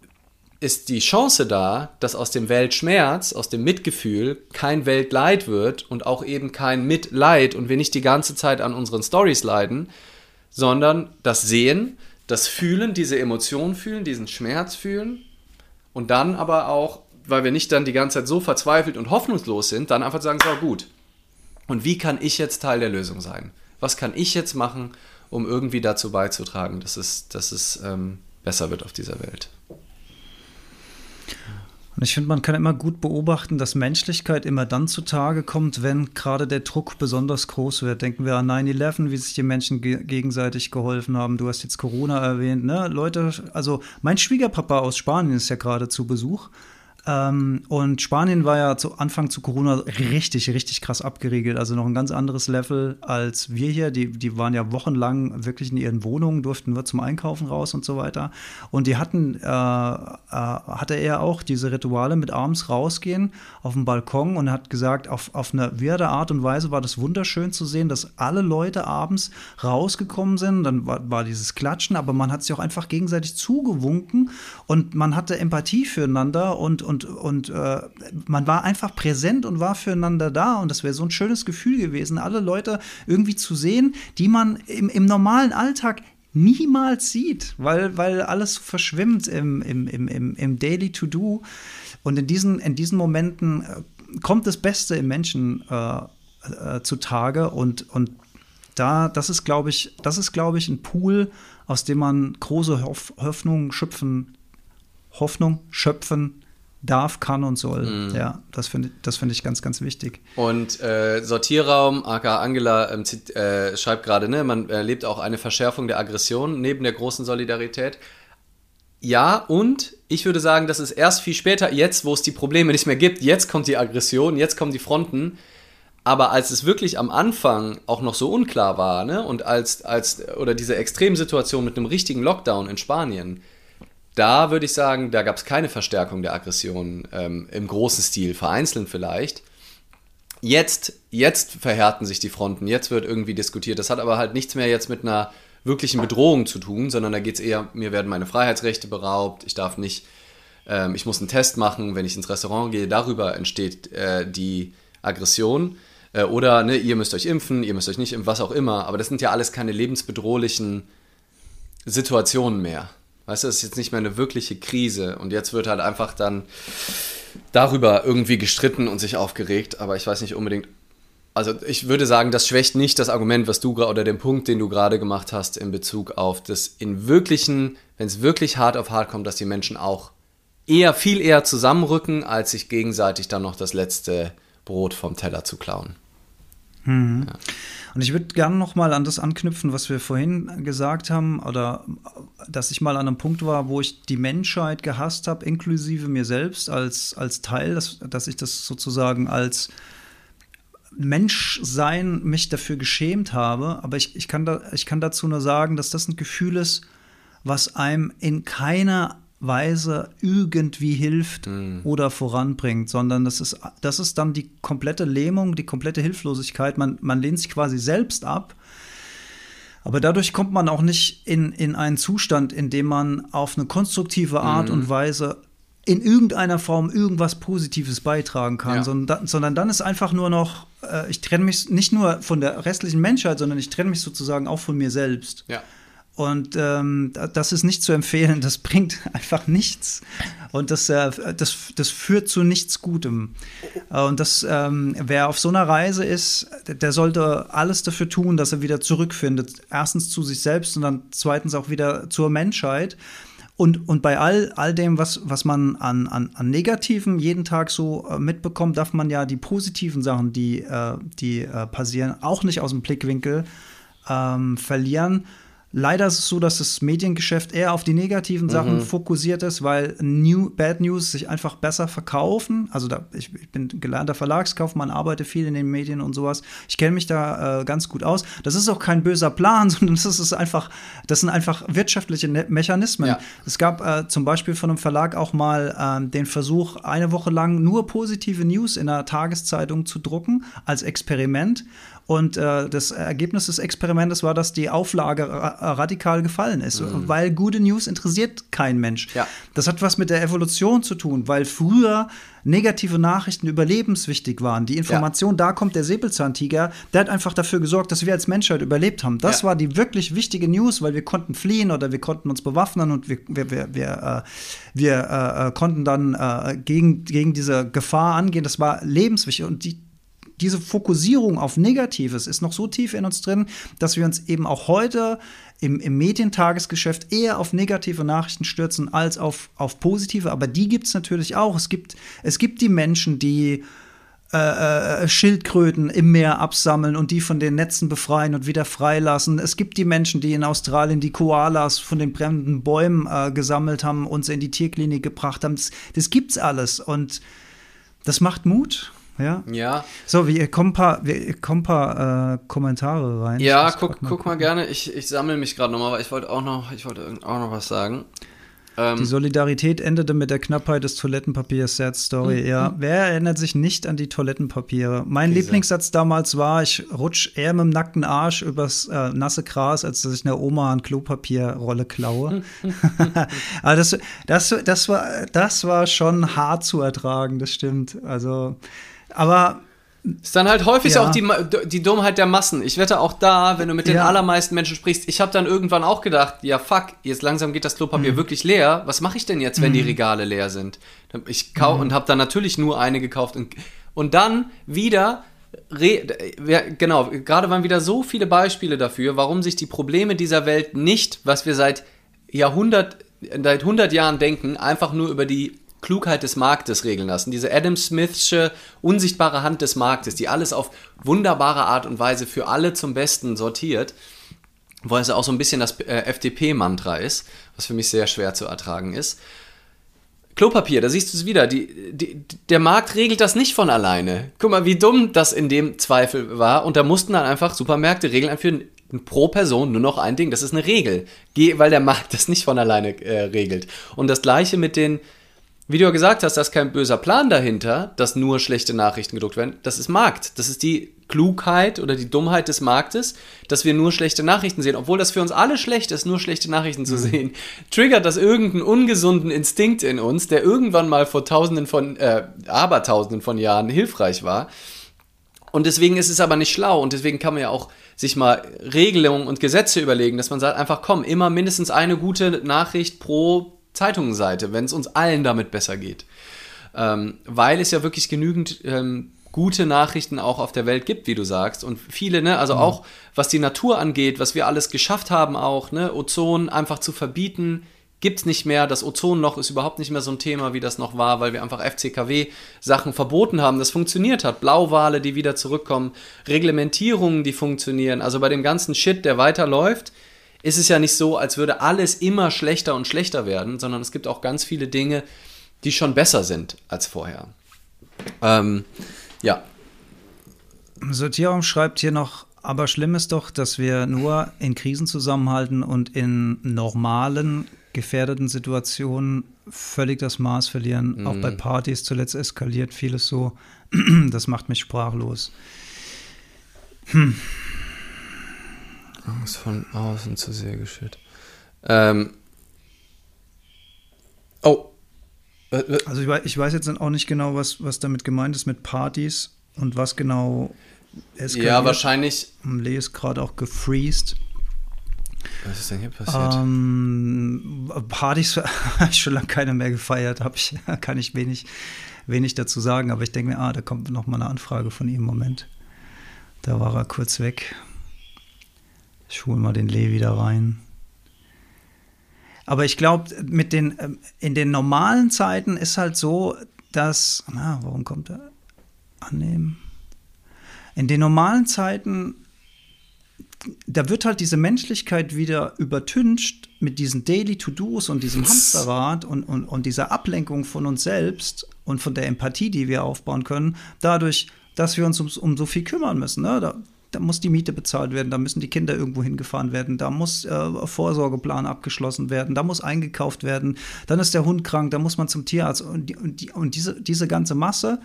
ist die Chance da, dass aus dem Weltschmerz, aus dem Mitgefühl kein Weltleid wird und auch eben kein Mitleid und wir nicht die ganze Zeit an unseren Stories leiden, sondern das Sehen, das Fühlen, diese Emotion fühlen, diesen Schmerz fühlen und dann aber auch weil wir nicht dann die ganze Zeit so verzweifelt und hoffnungslos sind, dann einfach sagen, so gut. Und wie kann ich jetzt Teil der Lösung sein? Was kann ich jetzt machen, um irgendwie dazu beizutragen, dass es, dass es ähm, besser wird auf dieser Welt? Und ich finde, man kann immer gut beobachten, dass Menschlichkeit immer dann zutage kommt, wenn gerade der Druck besonders groß wird. Denken wir an 9-11, wie sich die Menschen ge gegenseitig geholfen haben. Du hast jetzt Corona erwähnt, ne? Leute, also mein Schwiegerpapa aus Spanien ist ja gerade zu Besuch. Ähm, und Spanien war ja zu Anfang zu Corona richtig, richtig krass abgeriegelt. Also noch ein ganz anderes Level als wir hier. Die, die waren ja wochenlang wirklich in ihren Wohnungen, durften nur zum Einkaufen raus und so weiter. Und die hatten, äh, äh, hatte er auch diese Rituale mit abends rausgehen auf dem Balkon und hat gesagt, auf, auf eine weirde Art und Weise war das wunderschön zu sehen, dass alle Leute abends rausgekommen sind. Dann war, war dieses Klatschen, aber man hat sich auch einfach gegenseitig zugewunken und man hatte Empathie füreinander und, und und, und äh, man war einfach präsent und war füreinander da. Und das wäre so ein schönes Gefühl gewesen, alle Leute irgendwie zu sehen, die man im, im normalen Alltag niemals sieht, weil, weil alles verschwimmt im, im, im, im, Daily To-Do. Und in diesen, in diesen Momenten äh, kommt das Beste im Menschen äh, äh, zutage und, und da, das ist, glaube ich, das ist, glaube ich, ein Pool, aus dem man große Hoff Hoffnung schöpfen, Hoffnung schöpfen darf, kann und soll. Mhm. Ja, das finde das find ich ganz, ganz wichtig. Und äh, Sortierraum, aka Angela ähm, äh, schreibt gerade, ne, man erlebt auch eine Verschärfung der Aggression neben der großen Solidarität. Ja, und ich würde sagen, das ist erst viel später, jetzt, wo es die Probleme nicht mehr gibt, jetzt kommt die Aggression, jetzt kommen die Fronten. Aber als es wirklich am Anfang auch noch so unklar war, ne, und als, als, oder diese Extremsituation mit einem richtigen Lockdown in Spanien, da würde ich sagen, da gab es keine Verstärkung der Aggression ähm, im großen Stil, vereinzelt vielleicht. Jetzt, jetzt verhärten sich die Fronten, jetzt wird irgendwie diskutiert. Das hat aber halt nichts mehr jetzt mit einer wirklichen Bedrohung zu tun, sondern da geht es eher, mir werden meine Freiheitsrechte beraubt, ich darf nicht, ähm, ich muss einen Test machen, wenn ich ins Restaurant gehe. Darüber entsteht äh, die Aggression. Äh, oder ne, ihr müsst euch impfen, ihr müsst euch nicht impfen, was auch immer. Aber das sind ja alles keine lebensbedrohlichen Situationen mehr. Weißt du, das ist jetzt nicht mehr eine wirkliche Krise und jetzt wird halt einfach dann darüber irgendwie gestritten und sich aufgeregt, aber ich weiß nicht unbedingt. Also ich würde sagen, das schwächt nicht das Argument, was du gerade oder den Punkt, den du gerade gemacht hast in Bezug auf das in wirklichen, wenn es wirklich hart auf hart kommt, dass die Menschen auch eher viel eher zusammenrücken, als sich gegenseitig dann noch das letzte Brot vom Teller zu klauen. Mhm. Ja. Und ich würde gerne noch mal an das anknüpfen, was wir vorhin gesagt haben, oder dass ich mal an einem Punkt war, wo ich die Menschheit gehasst habe, inklusive mir selbst als, als Teil, dass, dass ich das sozusagen als Menschsein mich dafür geschämt habe. Aber ich, ich, kann da, ich kann dazu nur sagen, dass das ein Gefühl ist, was einem in keiner Weise irgendwie hilft mhm. oder voranbringt, sondern das ist, das ist dann die komplette Lähmung, die komplette Hilflosigkeit. Man, man lehnt sich quasi selbst ab. Aber dadurch kommt man auch nicht in, in einen Zustand, in dem man auf eine konstruktive Art mhm. und Weise in irgendeiner Form irgendwas Positives beitragen kann, ja. sondern, sondern dann ist einfach nur noch, äh, ich trenne mich nicht nur von der restlichen Menschheit, sondern ich trenne mich sozusagen auch von mir selbst. Ja. Und ähm, das ist nicht zu empfehlen, das bringt einfach nichts. Und das, äh, das, das führt zu nichts Gutem. Und das, ähm, wer auf so einer Reise ist, der sollte alles dafür tun, dass er wieder zurückfindet. Erstens zu sich selbst und dann zweitens auch wieder zur Menschheit. Und, und bei all, all dem, was, was man an, an, an Negativen jeden Tag so äh, mitbekommt, darf man ja die positiven Sachen, die, äh, die äh, passieren, auch nicht aus dem Blickwinkel ähm, verlieren. Leider ist es so, dass das Mediengeschäft eher auf die negativen Sachen mhm. fokussiert ist, weil New, Bad News sich einfach besser verkaufen. Also da, ich, ich bin gelernter Verlagskaufmann, arbeite viel in den Medien und sowas. Ich kenne mich da äh, ganz gut aus. Das ist auch kein böser Plan, sondern das ist einfach, das sind einfach wirtschaftliche ne Mechanismen. Ja. Es gab äh, zum Beispiel von einem Verlag auch mal äh, den Versuch, eine Woche lang nur positive News in einer Tageszeitung zu drucken als Experiment. Und äh, das Ergebnis des Experimentes war, dass die Auflage ra radikal gefallen ist, mhm. weil gute News interessiert kein Mensch. Ja. Das hat was mit der Evolution zu tun, weil früher negative Nachrichten überlebenswichtig waren. Die Information, ja. da kommt der Säbelzahntiger, der hat einfach dafür gesorgt, dass wir als Menschheit überlebt haben. Das ja. war die wirklich wichtige News, weil wir konnten fliehen oder wir konnten uns bewaffnen und wir, wir, wir, wir, äh, wir äh, konnten dann äh, gegen, gegen diese Gefahr angehen. Das war lebenswichtig. Und die, diese Fokussierung auf Negatives ist noch so tief in uns drin, dass wir uns eben auch heute im, im Medientagesgeschäft eher auf negative Nachrichten stürzen als auf, auf positive. Aber die gibt es natürlich auch. Es gibt, es gibt die Menschen, die äh, äh, Schildkröten im Meer absammeln und die von den Netzen befreien und wieder freilassen. Es gibt die Menschen, die in Australien die Koalas von den brennenden Bäumen äh, gesammelt haben und sie in die Tierklinik gebracht haben. Das, das gibt's alles und das macht Mut. Ja. Ja. So, wir kommen ein paar, wir kommen paar äh, Kommentare rein. Ja, guck, mal guck mal gerne. Ich, ich sammle mich gerade nochmal, weil ich wollte auch noch, ich wollte auch noch was sagen. Ähm, die Solidarität endete mit der Knappheit des Toilettenpapiers. Sad Story. Mhm. Ja, wer erinnert sich nicht an die Toilettenpapiere? Mein Diese. Lieblingssatz damals war: Ich rutsch eher mit dem nackten Arsch übers äh, nasse Gras, als dass ich einer Oma eine Klopapierrolle klaue. Aber das, das, das, war, das war schon hart zu ertragen, das stimmt. Also, aber ist dann halt häufig ja. auch die, die Dummheit der Massen. Ich wette auch da, wenn du mit den ja. allermeisten Menschen sprichst, ich habe dann irgendwann auch gedacht, ja fuck, jetzt langsam geht das Klopapier mhm. wirklich leer. Was mache ich denn jetzt, wenn mhm. die Regale leer sind? Ich kau mhm. und habe dann natürlich nur eine gekauft und, und dann wieder Re genau, gerade waren wieder so viele Beispiele dafür, warum sich die Probleme dieser Welt nicht, was wir seit Jahrhundert, seit 100 Jahren denken, einfach nur über die Klugheit des Marktes regeln lassen. Diese Adam Smithsche unsichtbare Hand des Marktes, die alles auf wunderbare Art und Weise für alle zum Besten sortiert, wo es auch so ein bisschen das äh, FDP-Mantra ist, was für mich sehr schwer zu ertragen ist. Klopapier, da siehst du es wieder. Die, die, der Markt regelt das nicht von alleine. Guck mal, wie dumm das in dem Zweifel war. Und da mussten dann einfach Supermärkte Regeln einführen. Pro Person nur noch ein Ding. Das ist eine Regel. weil der Markt das nicht von alleine äh, regelt. Und das gleiche mit den, wie du ja gesagt hast, da ist kein böser Plan dahinter, dass nur schlechte Nachrichten gedruckt werden. Das ist Markt. Das ist die Klugheit oder die Dummheit des Marktes, dass wir nur schlechte Nachrichten sehen. Obwohl das für uns alle schlecht ist, nur schlechte Nachrichten zu mhm. sehen, triggert das irgendeinen ungesunden Instinkt in uns, der irgendwann mal vor tausenden von, äh, abertausenden von Jahren hilfreich war. Und deswegen ist es aber nicht schlau und deswegen kann man ja auch sich mal Regelungen und Gesetze überlegen, dass man sagt, einfach komm, immer mindestens eine gute Nachricht pro Zeitungsseite, wenn es uns allen damit besser geht. Ähm, weil es ja wirklich genügend ähm, gute Nachrichten auch auf der Welt gibt, wie du sagst. Und viele, ne, also mhm. auch was die Natur angeht, was wir alles geschafft haben, auch, ne, Ozon einfach zu verbieten, gibt es nicht mehr. Das Ozonloch ist überhaupt nicht mehr so ein Thema, wie das noch war, weil wir einfach FCKW-Sachen verboten haben. Das funktioniert hat. Blauwale, die wieder zurückkommen, Reglementierungen, die funktionieren. Also bei dem ganzen Shit, der weiterläuft, ist es ja nicht so, als würde alles immer schlechter und schlechter werden, sondern es gibt auch ganz viele Dinge, die schon besser sind als vorher. Ähm, ja. Sortierung schreibt hier noch, aber schlimm ist doch, dass wir nur in Krisen zusammenhalten und in normalen, gefährdeten Situationen völlig das Maß verlieren. Mhm. Auch bei Partys zuletzt eskaliert vieles so. das macht mich sprachlos. Hm. Angst von außen zu sehr geschützt. Ähm. Oh. Also ich weiß, ich weiß jetzt auch nicht genau, was, was damit gemeint ist mit Partys und was genau es Ja, wahrscheinlich. Lee ist gerade auch gefreezed. Was ist denn hier passiert? Ähm, Partys habe ich schon lange keine mehr gefeiert, ich, kann ich wenig, wenig dazu sagen, aber ich denke mir, ah, da kommt noch mal eine Anfrage von ihm. Moment. Da war er kurz weg. Ich hole mal den Lee wieder rein. Aber ich glaube, mit den ähm, in den normalen Zeiten ist halt so, dass na, warum kommt er? Annehmen. In den normalen Zeiten da wird halt diese Menschlichkeit wieder übertüncht mit diesen Daily To-Dos und diesem Hamsterrad und, und, und dieser Ablenkung von uns selbst und von der Empathie, die wir aufbauen können, dadurch, dass wir uns um, um so viel kümmern müssen. Ne? Da, da muss die Miete bezahlt werden, da müssen die Kinder irgendwo hingefahren werden, da muss äh, Vorsorgeplan abgeschlossen werden, da muss eingekauft werden, dann ist der Hund krank, da muss man zum Tierarzt und, die, und, die, und diese, diese ganze Masse,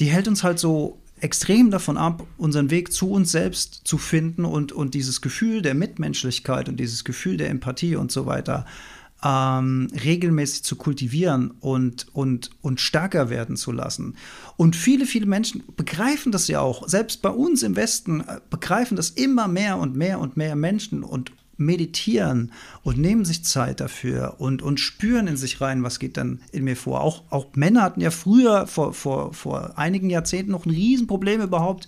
die hält uns halt so extrem davon ab, unseren Weg zu uns selbst zu finden und, und dieses Gefühl der Mitmenschlichkeit und dieses Gefühl der Empathie und so weiter ähm, regelmäßig zu kultivieren und, und, und stärker werden zu lassen. Und viele, viele Menschen begreifen das ja auch. Selbst bei uns im Westen äh, begreifen das immer mehr und mehr und mehr Menschen und meditieren und nehmen sich Zeit dafür und, und spüren in sich rein, was geht dann in mir vor. Auch, auch Männer hatten ja früher, vor, vor, vor einigen Jahrzehnten, noch ein Riesenproblem überhaupt.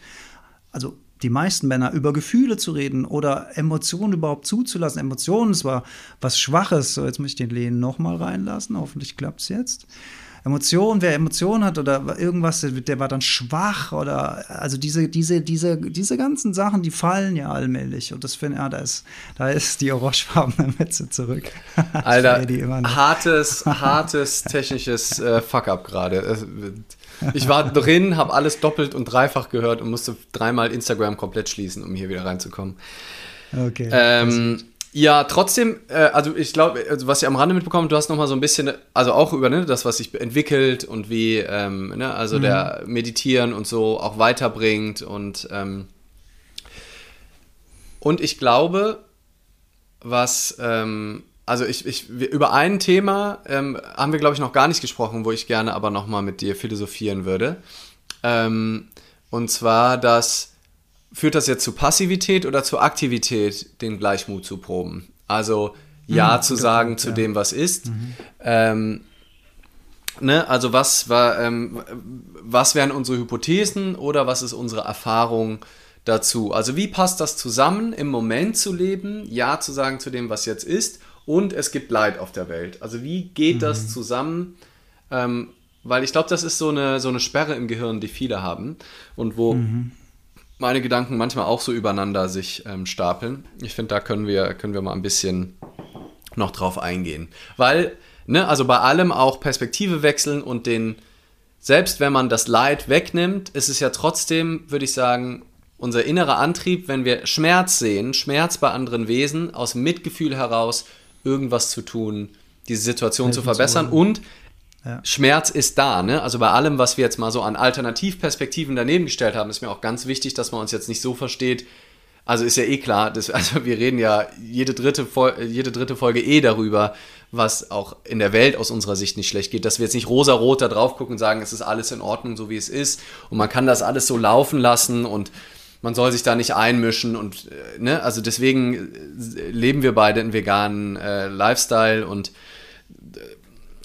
Also die meisten Männer über Gefühle zu reden oder Emotionen überhaupt zuzulassen. Emotionen ist zwar was Schwaches. So, jetzt muss ich den Lehnen nochmal reinlassen. Hoffentlich klappt es jetzt. Emotionen, wer Emotionen hat oder irgendwas, der war dann schwach oder also diese, diese, diese, diese ganzen Sachen, die fallen ja allmählich. Und das finde ja, da ist, da ist die orangefarbene Mütze zurück. Alter, hartes, hartes technisches äh, Fuck-up gerade. Ich war drin, habe alles doppelt und dreifach gehört und musste dreimal Instagram komplett schließen, um hier wieder reinzukommen. Okay. Ähm, ja, trotzdem, äh, also ich glaube, also was ich am Rande mitbekommen, du hast noch mal so ein bisschen, also auch über ne, das, was sich entwickelt und wie, ähm, ne, also mhm. der Meditieren und so auch weiterbringt und ähm, und ich glaube, was ähm, also ich, ich, über ein Thema ähm, haben wir, glaube ich, noch gar nicht gesprochen, wo ich gerne aber noch mal mit dir philosophieren würde. Ähm, und zwar, dass führt das jetzt zu Passivität oder zu Aktivität, den Gleichmut zu proben? Also Ja mhm, zu sagen Punkt, zu ja. dem, was ist. Mhm. Ähm, ne, also was war, ähm, was wären unsere Hypothesen oder was ist unsere Erfahrung dazu? Also wie passt das zusammen, im Moment zu leben, Ja zu sagen zu dem, was jetzt ist und es gibt Leid auf der Welt. Also wie geht mhm. das zusammen? Ähm, weil ich glaube, das ist so eine, so eine Sperre im Gehirn, die viele haben und wo mhm. meine Gedanken manchmal auch so übereinander sich ähm, stapeln. Ich finde, da können wir, können wir mal ein bisschen noch drauf eingehen. Weil, ne, also bei allem auch Perspektive wechseln und den, selbst wenn man das Leid wegnimmt, ist es ja trotzdem, würde ich sagen, unser innerer Antrieb, wenn wir Schmerz sehen, Schmerz bei anderen Wesen, aus Mitgefühl heraus irgendwas zu tun, diese Situation Helfen zu verbessern. Zu und ja. Schmerz ist da, ne? Also bei allem, was wir jetzt mal so an Alternativperspektiven daneben gestellt haben, ist mir auch ganz wichtig, dass man uns jetzt nicht so versteht. Also ist ja eh klar, dass, also wir reden ja jede dritte, jede dritte Folge eh darüber, was auch in der Welt aus unserer Sicht nicht schlecht geht, dass wir jetzt nicht rosa-rot da drauf gucken und sagen, es ist alles in Ordnung, so wie es ist und man kann das alles so laufen lassen und man soll sich da nicht einmischen und äh, ne, also deswegen äh, leben wir beide einen veganen äh, Lifestyle und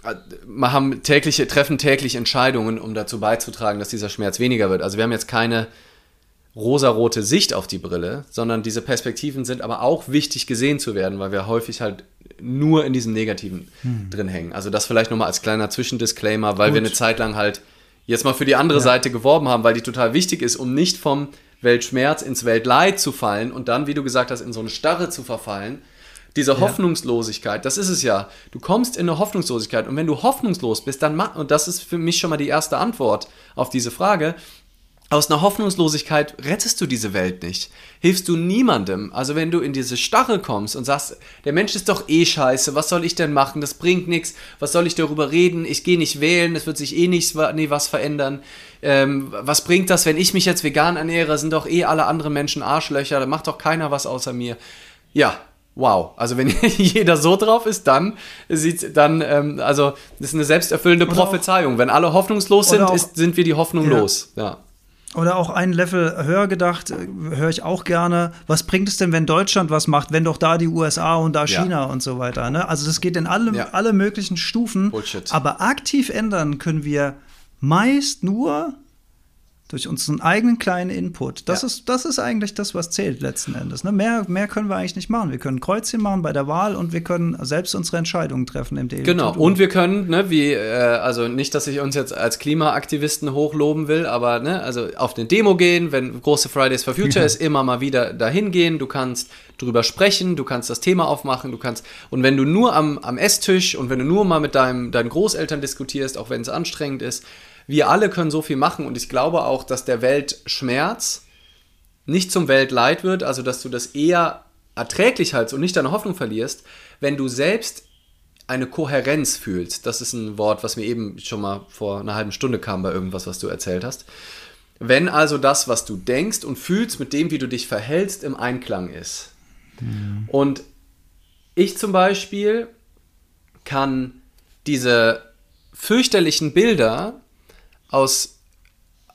äh, wir haben tägliche, treffen täglich Entscheidungen, um dazu beizutragen, dass dieser Schmerz weniger wird. Also wir haben jetzt keine rosarote Sicht auf die Brille, sondern diese Perspektiven sind aber auch wichtig gesehen zu werden, weil wir häufig halt nur in diesem Negativen hm. drin hängen. Also das vielleicht nochmal als kleiner Zwischendisclaimer, weil Gut. wir eine Zeit lang halt jetzt mal für die andere ja. Seite geworben haben, weil die total wichtig ist, um nicht vom Weltschmerz ins Weltleid zu fallen und dann, wie du gesagt hast, in so eine Starre zu verfallen. Diese Hoffnungslosigkeit, das ist es ja. Du kommst in eine Hoffnungslosigkeit und wenn du hoffnungslos bist, dann mach, und das ist für mich schon mal die erste Antwort auf diese Frage, aus einer Hoffnungslosigkeit rettest du diese Welt nicht. Hilfst du niemandem. Also wenn du in diese Starre kommst und sagst, der Mensch ist doch eh scheiße, was soll ich denn machen? Das bringt nichts. Was soll ich darüber reden? Ich gehe nicht wählen, es wird sich eh nichts nee, was verändern. Ähm, was bringt das, wenn ich mich jetzt vegan ernähre? Sind doch eh alle anderen Menschen Arschlöcher, da macht doch keiner was außer mir. Ja, wow. Also wenn jeder so drauf ist, dann sieht dann, ähm, also das ist eine selbsterfüllende Prophezeiung. Wenn alle hoffnungslos sind, ist, sind wir die Hoffnung ja. los. Ja. Oder auch ein Level höher gedacht, äh, höre ich auch gerne. Was bringt es denn, wenn Deutschland was macht, wenn doch da die USA und da China ja. und so weiter? Ne? Also das geht in alle, ja. alle möglichen Stufen. Bullshit. Aber aktiv ändern können wir meist nur durch unseren eigenen kleinen Input. Das, ja. ist, das ist eigentlich das, was zählt letzten Endes. Ne? Mehr, mehr können wir eigentlich nicht machen. Wir können Kreuzchen machen bei der Wahl und wir können selbst unsere Entscheidungen treffen im Daily. Genau, und wir können, ne, wie, äh, also nicht, dass ich uns jetzt als Klimaaktivisten hochloben will, aber ne, also auf eine Demo gehen, wenn große Fridays for Future ja. ist, immer mal wieder dahin gehen. Du kannst drüber sprechen, du kannst das Thema aufmachen, du kannst, und wenn du nur am, am Esstisch und wenn du nur mal mit deinem, deinen Großeltern diskutierst, auch wenn es anstrengend ist, wir alle können so viel machen und ich glaube auch, dass der Weltschmerz nicht zum Weltleid wird, also dass du das eher erträglich hältst und nicht deine Hoffnung verlierst, wenn du selbst eine Kohärenz fühlst. Das ist ein Wort, was mir eben schon mal vor einer halben Stunde kam bei irgendwas, was du erzählt hast. Wenn also das, was du denkst und fühlst, mit dem, wie du dich verhältst, im Einklang ist. Mhm. Und ich zum Beispiel kann diese fürchterlichen Bilder aus,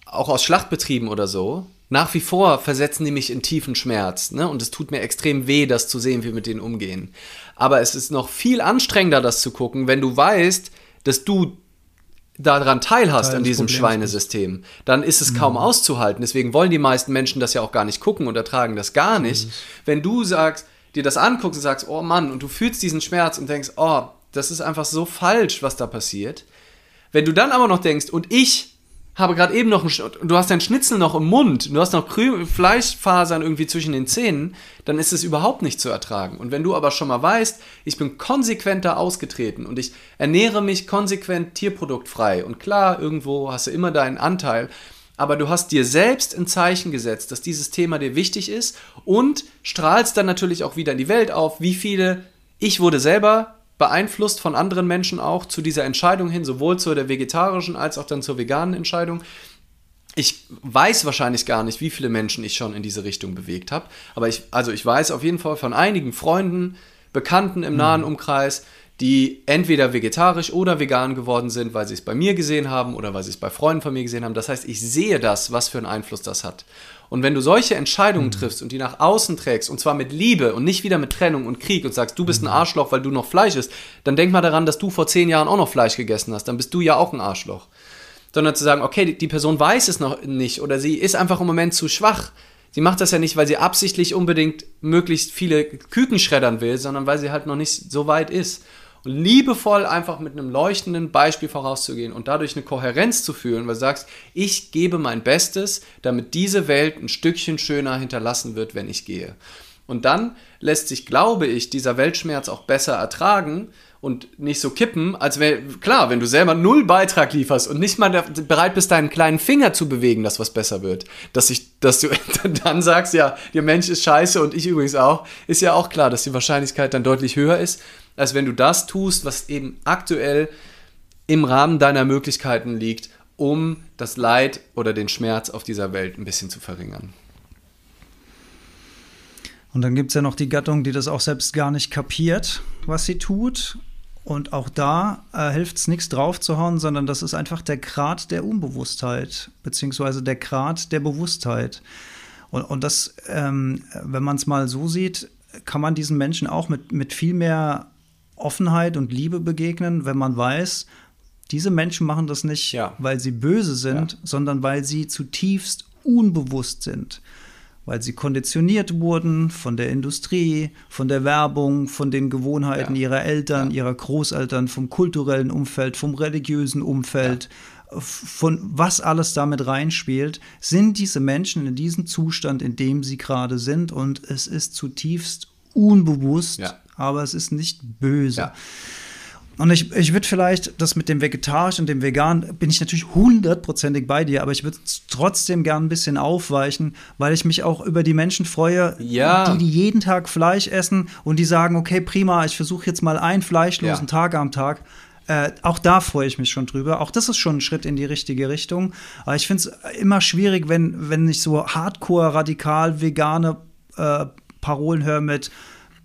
auch aus Schlachtbetrieben oder so, nach wie vor versetzen die mich in tiefen Schmerz. Ne? Und es tut mir extrem weh, das zu sehen, wie wir mit denen umgehen. Aber es ist noch viel anstrengender, das zu gucken, wenn du weißt, dass du daran teilhast Teil an diesem Schweinesystem, dann ist es mhm. kaum auszuhalten. Deswegen wollen die meisten Menschen das ja auch gar nicht gucken und ertragen das gar nicht. Mhm. Wenn du sagst, dir das anguckst und sagst, oh Mann, und du fühlst diesen Schmerz und denkst, oh, das ist einfach so falsch, was da passiert, Wenn du dann aber noch denkst, und ich habe gerade eben noch ein, du hast dein Schnitzel noch im Mund, du hast noch Fleischfasern irgendwie zwischen den Zähnen, dann ist es überhaupt nicht zu ertragen. Und wenn du aber schon mal weißt, ich bin konsequenter ausgetreten und ich ernähre mich konsequent tierproduktfrei und klar, irgendwo hast du immer deinen Anteil, aber du hast dir selbst ein Zeichen gesetzt, dass dieses Thema dir wichtig ist und strahlst dann natürlich auch wieder in die Welt auf, wie viele ich wurde selber beeinflusst von anderen Menschen auch zu dieser Entscheidung hin, sowohl zu der vegetarischen als auch dann zur veganen Entscheidung. Ich weiß wahrscheinlich gar nicht, wie viele Menschen ich schon in diese Richtung bewegt habe, aber ich, also ich weiß auf jeden Fall von einigen Freunden, Bekannten im nahen mhm. Umkreis, die entweder vegetarisch oder vegan geworden sind, weil sie es bei mir gesehen haben oder weil sie es bei Freunden von mir gesehen haben. Das heißt, ich sehe das, was für einen Einfluss das hat. Und wenn du solche Entscheidungen mhm. triffst und die nach außen trägst, und zwar mit Liebe und nicht wieder mit Trennung und Krieg und sagst, du bist ein mhm. Arschloch, weil du noch Fleisch isst, dann denk mal daran, dass du vor zehn Jahren auch noch Fleisch gegessen hast. Dann bist du ja auch ein Arschloch. Sondern zu sagen, okay, die Person weiß es noch nicht oder sie ist einfach im Moment zu schwach. Sie macht das ja nicht, weil sie absichtlich unbedingt möglichst viele Küken schreddern will, sondern weil sie halt noch nicht so weit ist und liebevoll einfach mit einem leuchtenden Beispiel vorauszugehen und dadurch eine Kohärenz zu fühlen, weil du sagst, ich gebe mein Bestes, damit diese Welt ein Stückchen schöner hinterlassen wird, wenn ich gehe. Und dann lässt sich, glaube ich, dieser Weltschmerz auch besser ertragen und nicht so kippen, als wenn, klar, wenn du selber null Beitrag lieferst und nicht mal bereit bist, deinen kleinen Finger zu bewegen, dass was besser wird, dass, ich, dass du dann sagst, ja, der Mensch ist scheiße und ich übrigens auch, ist ja auch klar, dass die Wahrscheinlichkeit dann deutlich höher ist, als wenn du das tust, was eben aktuell im Rahmen deiner Möglichkeiten liegt, um das Leid oder den Schmerz auf dieser Welt ein bisschen zu verringern. Und dann gibt es ja noch die Gattung, die das auch selbst gar nicht kapiert, was sie tut. Und auch da äh, hilft es nichts draufzuhauen, sondern das ist einfach der Grad der Unbewusstheit, beziehungsweise der Grad der Bewusstheit. Und, und das, ähm, wenn man es mal so sieht, kann man diesen Menschen auch mit, mit viel mehr Offenheit und Liebe begegnen, wenn man weiß, diese Menschen machen das nicht, ja. weil sie böse sind, ja. sondern weil sie zutiefst unbewusst sind. Weil sie konditioniert wurden von der Industrie, von der Werbung, von den Gewohnheiten ja. ihrer Eltern, ihrer Großeltern, vom kulturellen Umfeld, vom religiösen Umfeld, von was alles damit reinspielt, sind diese Menschen in diesem Zustand, in dem sie gerade sind. Und es ist zutiefst unbewusst aber es ist nicht böse. Ja. Und ich, ich würde vielleicht das mit dem Vegetarisch und dem Vegan, bin ich natürlich hundertprozentig bei dir, aber ich würde trotzdem gern ein bisschen aufweichen, weil ich mich auch über die Menschen freue, ja. die, die jeden Tag Fleisch essen und die sagen, okay, prima, ich versuche jetzt mal einen fleischlosen ja. Tag am Tag. Äh, auch da freue ich mich schon drüber. Auch das ist schon ein Schritt in die richtige Richtung. Aber ich finde es immer schwierig, wenn, wenn ich so hardcore, radikal vegane äh, Parolen höre mit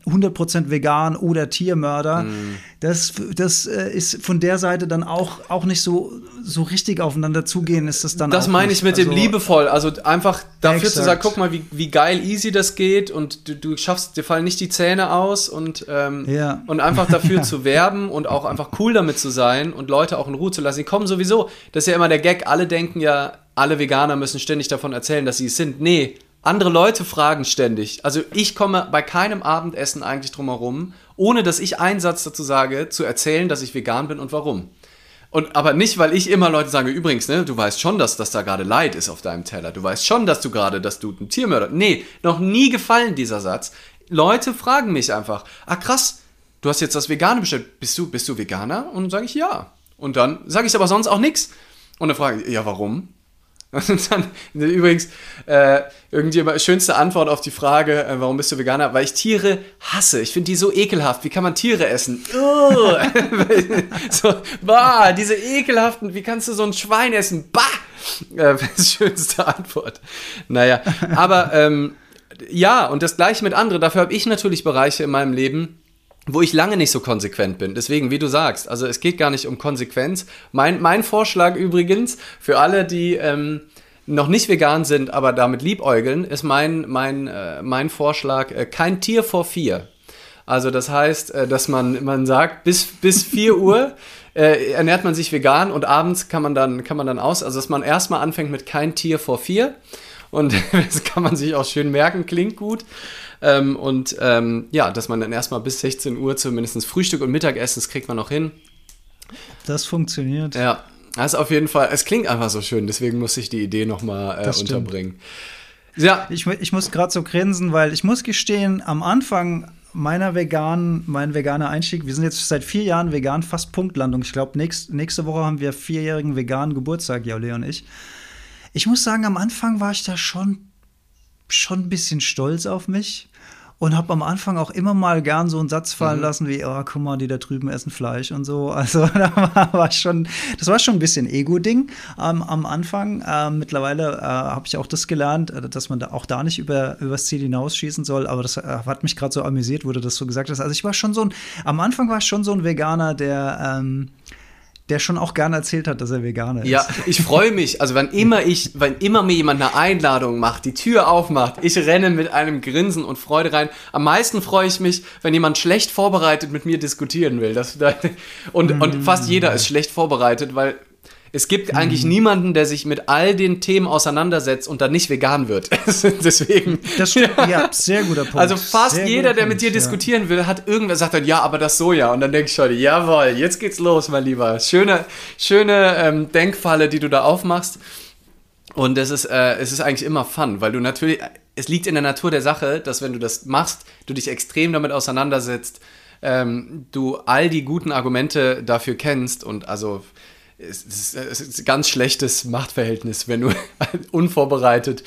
100% vegan oder Tiermörder. Mm. Das, das äh, ist von der Seite dann auch, auch nicht so, so richtig aufeinander zugehen, ist das dann Das meine ich mit also, dem liebevoll. Also einfach dafür exakt. zu sagen, guck mal, wie, wie geil easy das geht und du, du schaffst, dir fallen nicht die Zähne aus und, ähm, ja. und einfach dafür ja. zu werben und auch einfach cool damit zu sein und Leute auch in Ruhe zu lassen. Die kommen sowieso, das ist ja immer der Gag, alle denken ja, alle Veganer müssen ständig davon erzählen, dass sie es sind. Nee, andere Leute fragen ständig. Also ich komme bei keinem Abendessen eigentlich drum herum, ohne dass ich einen Satz dazu sage, zu erzählen, dass ich vegan bin und warum. Und aber nicht, weil ich immer Leute sage, übrigens, ne, du weißt schon, dass, dass da gerade Leid ist auf deinem Teller. Du weißt schon, dass du gerade, dass du ein Tiermörder. Nee, noch nie gefallen dieser Satz. Leute fragen mich einfach, ah krass, du hast jetzt das Vegane bestellt. Bist du, bist du Veganer? Und dann sage ich ja. Und dann sage ich aber sonst auch nichts. Und dann frage ich, ja, warum? Und dann, übrigens, äh, irgendjemand, schönste Antwort auf die Frage, äh, warum bist du Veganer? Weil ich Tiere hasse. Ich finde die so ekelhaft. Wie kann man Tiere essen? so, bah, diese ekelhaften, wie kannst du so ein Schwein essen? Bah! Äh, schönste Antwort. Naja, aber ähm, ja, und das gleiche mit anderen. Dafür habe ich natürlich Bereiche in meinem Leben, wo ich lange nicht so konsequent bin. Deswegen, wie du sagst, also es geht gar nicht um Konsequenz. Mein, mein Vorschlag übrigens für alle, die ähm, noch nicht vegan sind, aber damit liebäugeln, ist mein, mein, äh, mein Vorschlag, äh, kein Tier vor vier. Also das heißt, äh, dass man, man sagt, bis, bis 4 Uhr äh, ernährt man sich vegan und abends kann man dann, kann man dann aus. Also dass man erstmal anfängt mit kein Tier vor vier. Und das kann man sich auch schön merken, klingt gut. Ähm, und ähm, ja, dass man dann erstmal bis 16 Uhr zumindest Frühstück und Mittagessen, das kriegt man noch hin. Das funktioniert. Ja, Das ist auf jeden Fall, es klingt einfach so schön, deswegen muss ich die Idee nochmal äh, unterbringen. Ja. Ich, ich muss gerade so grinsen, weil ich muss gestehen, am Anfang meiner veganen, mein veganer Einstieg, wir sind jetzt seit vier Jahren vegan, fast Punktlandung. Ich glaube, nächst, nächste Woche haben wir vierjährigen veganen Geburtstag, Jaule und ich. Ich muss sagen, am Anfang war ich da schon, schon ein bisschen stolz auf mich und habe am Anfang auch immer mal gern so einen Satz fallen mhm. lassen wie, oh, guck mal, die da drüben essen Fleisch und so. Also da war, schon, das war schon ein bisschen Ego-Ding ähm, am Anfang. Ähm, mittlerweile äh, habe ich auch das gelernt, äh, dass man da auch da nicht über übers Ziel hinausschießen soll. Aber das äh, hat mich gerade so amüsiert, du das so gesagt hast. Also ich war schon so ein, am Anfang war ich schon so ein Veganer, der ähm, der schon auch gerne erzählt hat, dass er Veganer ist. Ja, ich freue mich. Also wenn immer ich, wenn immer mir jemand eine Einladung macht, die Tür aufmacht, ich renne mit einem Grinsen und Freude rein. Am meisten freue ich mich, wenn jemand schlecht vorbereitet mit mir diskutieren will. Das, und, und fast jeder ist schlecht vorbereitet, weil es gibt eigentlich mhm. niemanden, der sich mit all den Themen auseinandersetzt und dann nicht vegan wird. Deswegen. Das stimmt, ja, sehr guter Punkt. Also fast sehr jeder, der mit dir ja. diskutieren will, hat irgendwer sagt dann, ja, aber das Soja. Und dann denke ich heute, jawohl, jetzt geht's los, mein Lieber. Schöne, schöne ähm, Denkfalle, die du da aufmachst. Und es ist, äh, es ist eigentlich immer fun, weil du natürlich, es liegt in der Natur der Sache, dass wenn du das machst, du dich extrem damit auseinandersetzt, ähm, du all die guten Argumente dafür kennst und also es ist, ein ganz schlechtes Machtverhältnis, wenn du unvorbereitet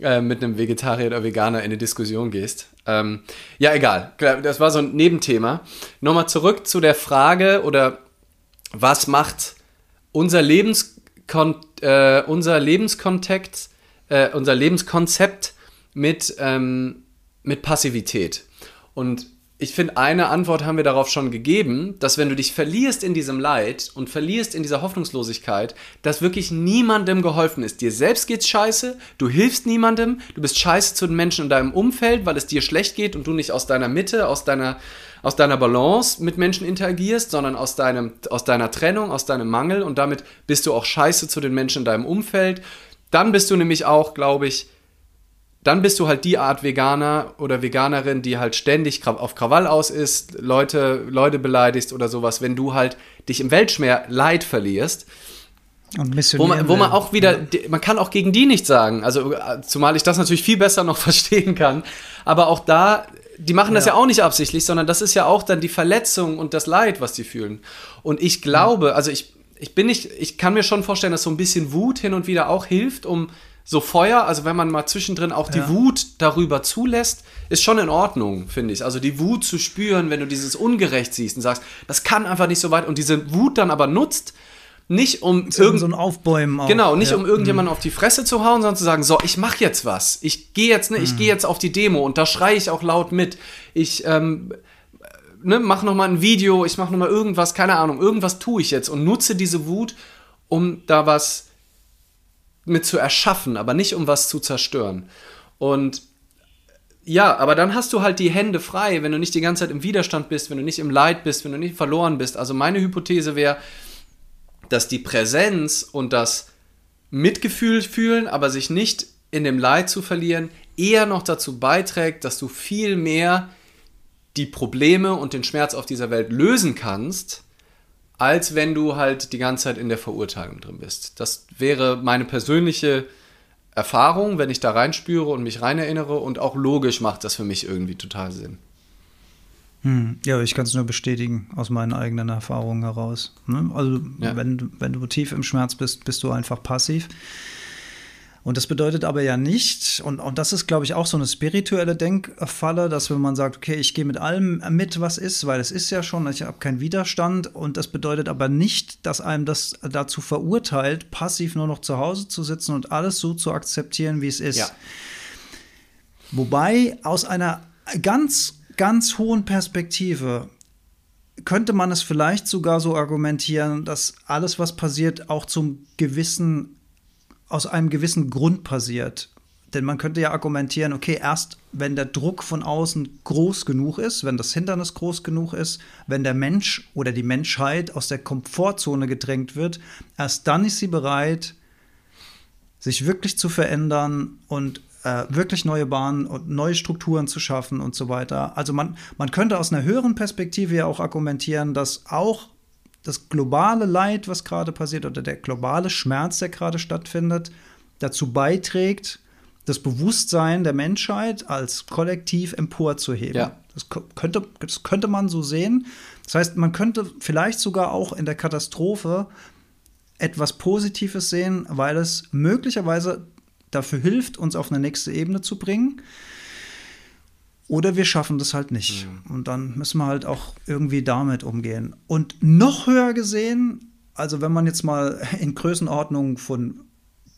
äh, mit einem Vegetarier oder Veganer in eine Diskussion gehst. Ähm, ja, egal. Das war so ein Nebenthema. Nochmal zurück zu der Frage oder was macht unser, Lebenskon äh, unser Lebenskontext, äh, unser Lebenskonzept mit, ähm, mit Passivität? Und ich finde, eine Antwort haben wir darauf schon gegeben, dass wenn du dich verlierst in diesem Leid und verlierst in dieser Hoffnungslosigkeit, dass wirklich niemandem geholfen ist. Dir selbst geht's scheiße, du hilfst niemandem, du bist scheiße zu den Menschen in deinem Umfeld, weil es dir schlecht geht und du nicht aus deiner Mitte, aus deiner, aus deiner Balance mit Menschen interagierst, sondern aus, deinem, aus deiner Trennung, aus deinem Mangel und damit bist du auch scheiße zu den Menschen in deinem Umfeld. Dann bist du nämlich auch, glaube ich, dann bist du halt die Art Veganer oder Veganerin, die halt ständig auf Krawall aus ist, Leute, Leute beleidigst oder sowas, wenn du halt dich im Weltschmerz Leid verlierst. Und wo man, wo man auch wieder, man kann auch gegen die nichts sagen. Also, zumal ich das natürlich viel besser noch verstehen kann. Aber auch da, die machen das ja, ja auch nicht absichtlich, sondern das ist ja auch dann die Verletzung und das Leid, was die fühlen. Und ich glaube, also ich, ich bin nicht, ich kann mir schon vorstellen, dass so ein bisschen Wut hin und wieder auch hilft, um so Feuer, also wenn man mal zwischendrin auch die ja. Wut darüber zulässt, ist schon in Ordnung, finde ich. Also die Wut zu spüren, wenn du dieses Ungerecht siehst und sagst, das kann einfach nicht so weit und diese Wut dann aber nutzt, nicht um irgend so ein Aufbäumen auch. Genau, nicht ja. um irgendjemanden mhm. auf die Fresse zu hauen, sondern zu sagen, so, ich mache jetzt was. Ich gehe jetzt, ne, mhm. ich gehe jetzt auf die Demo und da schreie ich auch laut mit. Ich ähm, ne, mach noch mal ein Video, ich mache noch mal irgendwas, keine Ahnung, irgendwas tue ich jetzt und nutze diese Wut, um da was mit zu erschaffen, aber nicht um was zu zerstören. Und ja, aber dann hast du halt die Hände frei, wenn du nicht die ganze Zeit im Widerstand bist, wenn du nicht im Leid bist, wenn du nicht verloren bist. Also meine Hypothese wäre, dass die Präsenz und das Mitgefühl fühlen, aber sich nicht in dem Leid zu verlieren, eher noch dazu beiträgt, dass du viel mehr die Probleme und den Schmerz auf dieser Welt lösen kannst, als wenn du halt die ganze Zeit in der Verurteilung drin bist. Das wäre meine persönliche Erfahrung, wenn ich da reinspüre und mich rein erinnere und auch logisch macht das für mich irgendwie total Sinn. Hm, ja, ich kann es nur bestätigen aus meinen eigenen Erfahrungen heraus. Ne? Also ja. wenn, wenn du tief im Schmerz bist, bist du einfach passiv. Und das bedeutet aber ja nicht, und, und das ist, glaube ich, auch so eine spirituelle Denkfalle, dass wenn man sagt, okay, ich gehe mit allem mit, was ist, weil es ist ja schon, ich habe keinen Widerstand. Und das bedeutet aber nicht, dass einem das dazu verurteilt, passiv nur noch zu Hause zu sitzen und alles so zu akzeptieren, wie es ist. Ja. Wobei aus einer ganz, ganz hohen Perspektive könnte man es vielleicht sogar so argumentieren, dass alles, was passiert, auch zum gewissen aus einem gewissen Grund passiert. Denn man könnte ja argumentieren, okay, erst wenn der Druck von außen groß genug ist, wenn das Hindernis groß genug ist, wenn der Mensch oder die Menschheit aus der Komfortzone gedrängt wird, erst dann ist sie bereit, sich wirklich zu verändern und äh, wirklich neue Bahnen und neue Strukturen zu schaffen und so weiter. Also man, man könnte aus einer höheren Perspektive ja auch argumentieren, dass auch das globale Leid, was gerade passiert, oder der globale Schmerz, der gerade stattfindet, dazu beiträgt, das Bewusstsein der Menschheit als Kollektiv emporzuheben. Ja. Das, könnte, das könnte man so sehen. Das heißt, man könnte vielleicht sogar auch in der Katastrophe etwas Positives sehen, weil es möglicherweise dafür hilft, uns auf eine nächste Ebene zu bringen. Oder wir schaffen das halt nicht. Mhm. Und dann müssen wir halt auch irgendwie damit umgehen. Und noch höher gesehen, also wenn man jetzt mal in Größenordnung von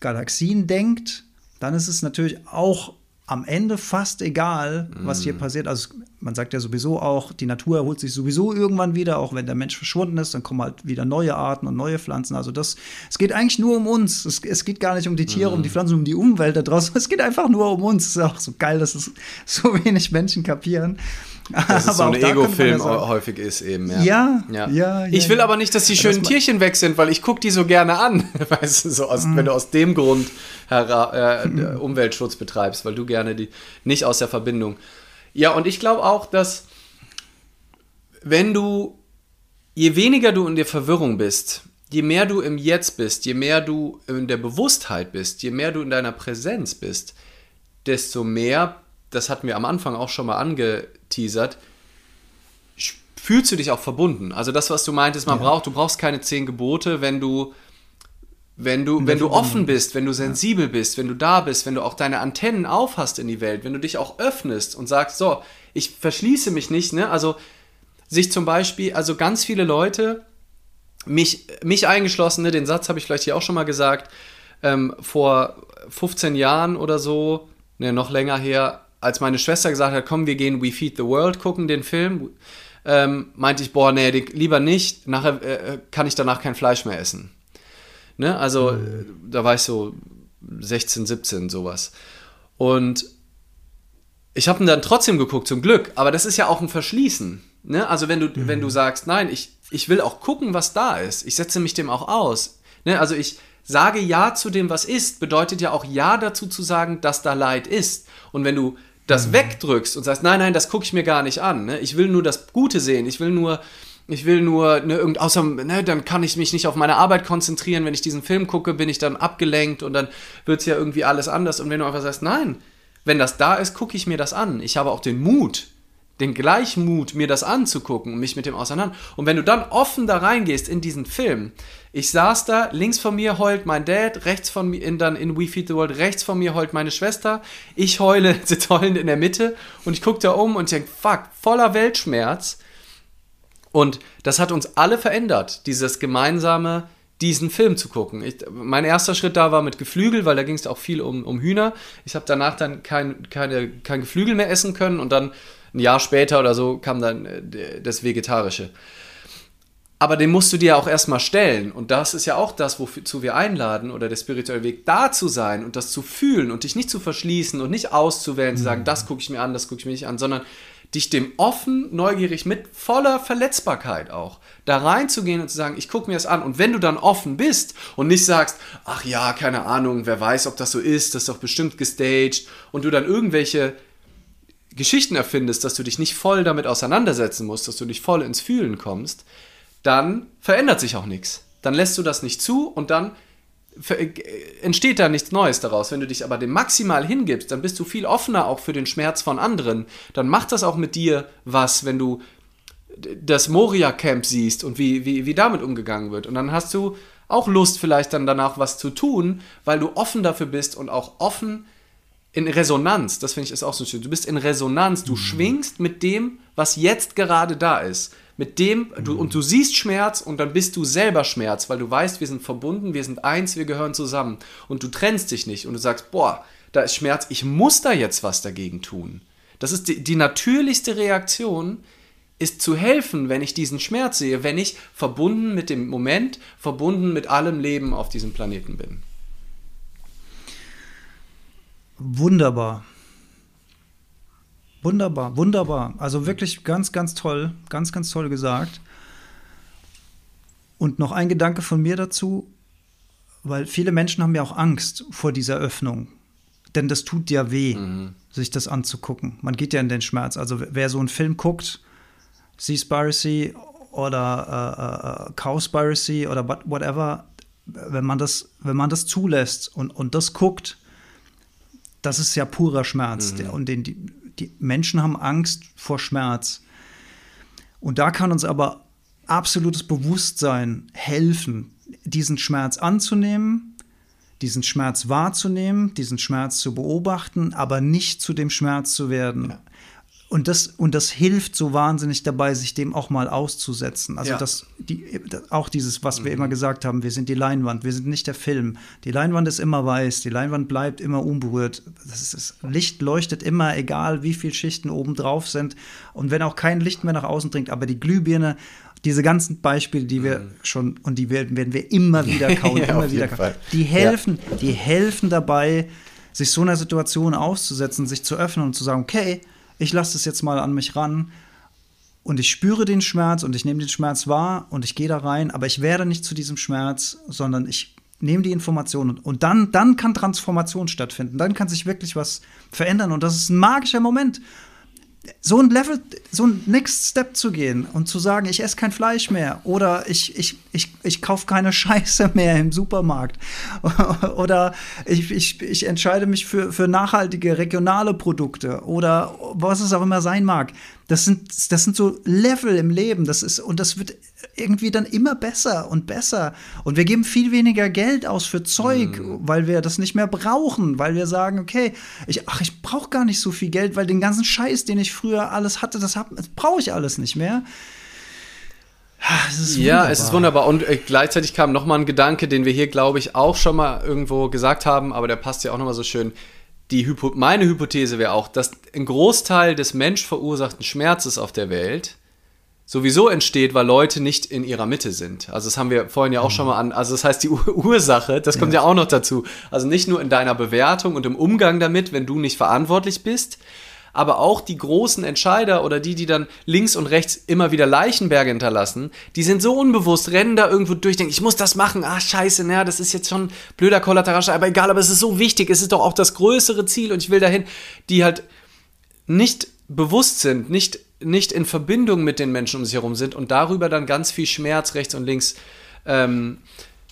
Galaxien denkt, dann ist es natürlich auch am Ende fast egal, was hier mhm. passiert. Also man sagt ja sowieso auch, die Natur erholt sich sowieso irgendwann wieder, auch wenn der Mensch verschwunden ist, dann kommen halt wieder neue Arten und neue Pflanzen. Also das, es geht eigentlich nur um uns. Es, es geht gar nicht um die Tiere, mhm. um die Pflanzen, um die Umwelt da draußen. Es geht einfach nur um uns. Es ist auch so geil, dass es so wenig Menschen kapieren. Dass es so ein Ego-Film ja häufig ist eben. Ja. Ja, ja. ja, ich will aber nicht, dass die schönen das Tierchen weg sind, weil ich gucke die so gerne an. weißt du, so aus, mhm. wenn du aus dem Grund äh, mhm. Umweltschutz betreibst, weil du gerne die nicht aus der Verbindung. Ja, und ich glaube auch, dass wenn du, je weniger du in der Verwirrung bist, je mehr du im Jetzt bist, je mehr du in der Bewusstheit bist, je mehr du in deiner Präsenz bist, desto mehr, das hatten wir am Anfang auch schon mal angeteasert, fühlst du dich auch verbunden. Also das, was du meintest, man ja. braucht, du brauchst keine zehn Gebote, wenn du wenn du, wenn du offen bist, wenn du sensibel ja. bist, wenn du da bist, wenn du auch deine Antennen aufhast in die Welt, wenn du dich auch öffnest und sagst, so, ich verschließe mich nicht, ne? Also sich zum Beispiel, also ganz viele Leute, mich, mich eingeschlossen, ne, den Satz habe ich vielleicht hier auch schon mal gesagt, ähm, vor 15 Jahren oder so, ne, noch länger her, als meine Schwester gesagt hat, komm, wir gehen We Feed the World gucken, den Film, ähm, meinte ich, boah, nee, lieber nicht, nachher äh, kann ich danach kein Fleisch mehr essen. Ne? Also mhm. da war ich so 16, 17, sowas. Und ich habe ihn dann trotzdem geguckt, zum Glück. Aber das ist ja auch ein Verschließen. Ne? Also wenn du, mhm. wenn du sagst, nein, ich, ich will auch gucken, was da ist. Ich setze mich dem auch aus. Ne? Also ich sage Ja zu dem, was ist, bedeutet ja auch Ja dazu zu sagen, dass da Leid ist. Und wenn du das mhm. wegdrückst und sagst, nein, nein, das gucke ich mir gar nicht an. Ne? Ich will nur das Gute sehen. Ich will nur ich will nur, ne, irgend, außer, ne, dann kann ich mich nicht auf meine Arbeit konzentrieren. Wenn ich diesen Film gucke, bin ich dann abgelenkt und dann wird es ja irgendwie alles anders. Und wenn du einfach sagst, nein, wenn das da ist, gucke ich mir das an. Ich habe auch den Mut, den Gleichmut, mir das anzugucken und mich mit dem auseinander. Und wenn du dann offen da reingehst in diesen Film, ich saß da, links von mir heult mein Dad, rechts von mir, in, dann in We Feed the World, rechts von mir heult meine Schwester, ich heule, sitze heulend in der Mitte und ich gucke da um und denke, fuck, voller Weltschmerz und das hat uns alle verändert, dieses gemeinsame, diesen Film zu gucken. Ich, mein erster Schritt da war mit Geflügel, weil da ging es auch viel um, um Hühner. Ich habe danach dann kein, keine, kein Geflügel mehr essen können und dann ein Jahr später oder so kam dann äh, das Vegetarische. Aber den musst du dir auch erstmal stellen. Und das ist ja auch das, wozu wir einladen, oder der spirituelle Weg, da zu sein und das zu fühlen und dich nicht zu verschließen und nicht auszuwählen, zu sagen, mhm. das gucke ich mir an, das gucke ich mir nicht an, sondern dich dem offen, neugierig, mit voller Verletzbarkeit auch, da reinzugehen und zu sagen, ich gucke mir das an. Und wenn du dann offen bist und nicht sagst, ach ja, keine Ahnung, wer weiß, ob das so ist, das ist doch bestimmt gestaged, und du dann irgendwelche Geschichten erfindest, dass du dich nicht voll damit auseinandersetzen musst, dass du nicht voll ins Fühlen kommst, dann verändert sich auch nichts. Dann lässt du das nicht zu und dann entsteht da nichts Neues daraus. Wenn du dich aber dem maximal hingibst, dann bist du viel offener auch für den Schmerz von anderen. Dann macht das auch mit dir was, wenn du das Moria-Camp siehst und wie, wie, wie damit umgegangen wird. Und dann hast du auch Lust, vielleicht dann danach was zu tun, weil du offen dafür bist und auch offen in Resonanz. Das finde ich ist auch so schön. Du bist in Resonanz, du mhm. schwingst mit dem, was jetzt gerade da ist mit dem, du, und du siehst Schmerz und dann bist du selber Schmerz, weil du weißt, wir sind verbunden, wir sind eins, wir gehören zusammen. Und du trennst dich nicht und du sagst, boah, da ist Schmerz, ich muss da jetzt was dagegen tun. Das ist die, die natürlichste Reaktion, ist zu helfen, wenn ich diesen Schmerz sehe, wenn ich verbunden mit dem Moment, verbunden mit allem Leben auf diesem Planeten bin. Wunderbar. Wunderbar, wunderbar. Also wirklich ganz, ganz toll, ganz, ganz toll gesagt. Und noch ein Gedanke von mir dazu, weil viele Menschen haben ja auch Angst vor dieser Öffnung. Denn das tut ja weh, mhm. sich das anzugucken. Man geht ja in den Schmerz. Also wer so einen Film guckt, Seaspiracy oder äh, äh, Cowspiracy oder whatever, wenn man das, wenn man das zulässt und, und das guckt, das ist ja purer Schmerz. Mhm. Und den, die, Menschen haben Angst vor Schmerz. Und da kann uns aber absolutes Bewusstsein helfen, diesen Schmerz anzunehmen, diesen Schmerz wahrzunehmen, diesen Schmerz zu beobachten, aber nicht zu dem Schmerz zu werden. Ja. Und das, und das hilft so wahnsinnig dabei, sich dem auch mal auszusetzen. Also ja. das, die, auch dieses, was mhm. wir immer gesagt haben, wir sind die Leinwand, wir sind nicht der Film. Die Leinwand ist immer weiß, die Leinwand bleibt immer unberührt. Das, ist, das Licht leuchtet immer, egal wie viele Schichten oben drauf sind. Und wenn auch kein Licht mehr nach außen dringt, aber die Glühbirne, diese ganzen Beispiele, die wir mhm. schon und die werden, werden wir immer wieder kauen, ja, immer wieder kauen. Die helfen, ja. die helfen dabei, sich so einer Situation auszusetzen, sich zu öffnen und zu sagen, okay, ich lasse das jetzt mal an mich ran und ich spüre den Schmerz und ich nehme den Schmerz wahr und ich gehe da rein, aber ich werde nicht zu diesem Schmerz, sondern ich nehme die Informationen und dann, dann kann Transformation stattfinden, dann kann sich wirklich was verändern und das ist ein magischer Moment so ein Level, so ein Next Step zu gehen und zu sagen, ich esse kein Fleisch mehr oder ich, ich, ich, ich kaufe keine Scheiße mehr im Supermarkt oder ich, ich, ich entscheide mich für, für nachhaltige regionale Produkte oder was es auch immer sein mag. Das sind, das sind so Level im Leben. Das ist, und das wird irgendwie dann immer besser und besser. Und wir geben viel weniger Geld aus für Zeug, mhm. weil wir das nicht mehr brauchen, weil wir sagen, okay, ich, ach, ich brauche gar nicht so viel Geld, weil den ganzen Scheiß, den ich früher alles hatte, das, das brauche ich alles nicht mehr. ja, es ist wunderbar. Und äh, gleichzeitig kam noch mal ein Gedanke, den wir hier, glaube ich, auch schon mal irgendwo gesagt haben, aber der passt ja auch noch mal so schön die Hypo meine Hypothese wäre auch, dass ein Großteil des menschverursachten Schmerzes auf der Welt sowieso entsteht, weil Leute nicht in ihrer Mitte sind. Also das haben wir vorhin ja auch schon mal an. Also das heißt, die Ursache, das kommt ja. ja auch noch dazu. Also nicht nur in deiner Bewertung und im Umgang damit, wenn du nicht verantwortlich bist, aber auch die großen Entscheider oder die, die dann links und rechts immer wieder Leichenberge hinterlassen, die sind so unbewusst, rennen da irgendwo durch, denken, ich muss das machen, ah scheiße, naja, das ist jetzt schon blöder Kollateralschaden, aber egal, aber es ist so wichtig, es ist doch auch das größere Ziel und ich will dahin, die halt nicht bewusst sind, nicht, nicht in Verbindung mit den Menschen um sich herum sind und darüber dann ganz viel Schmerz rechts und links ähm,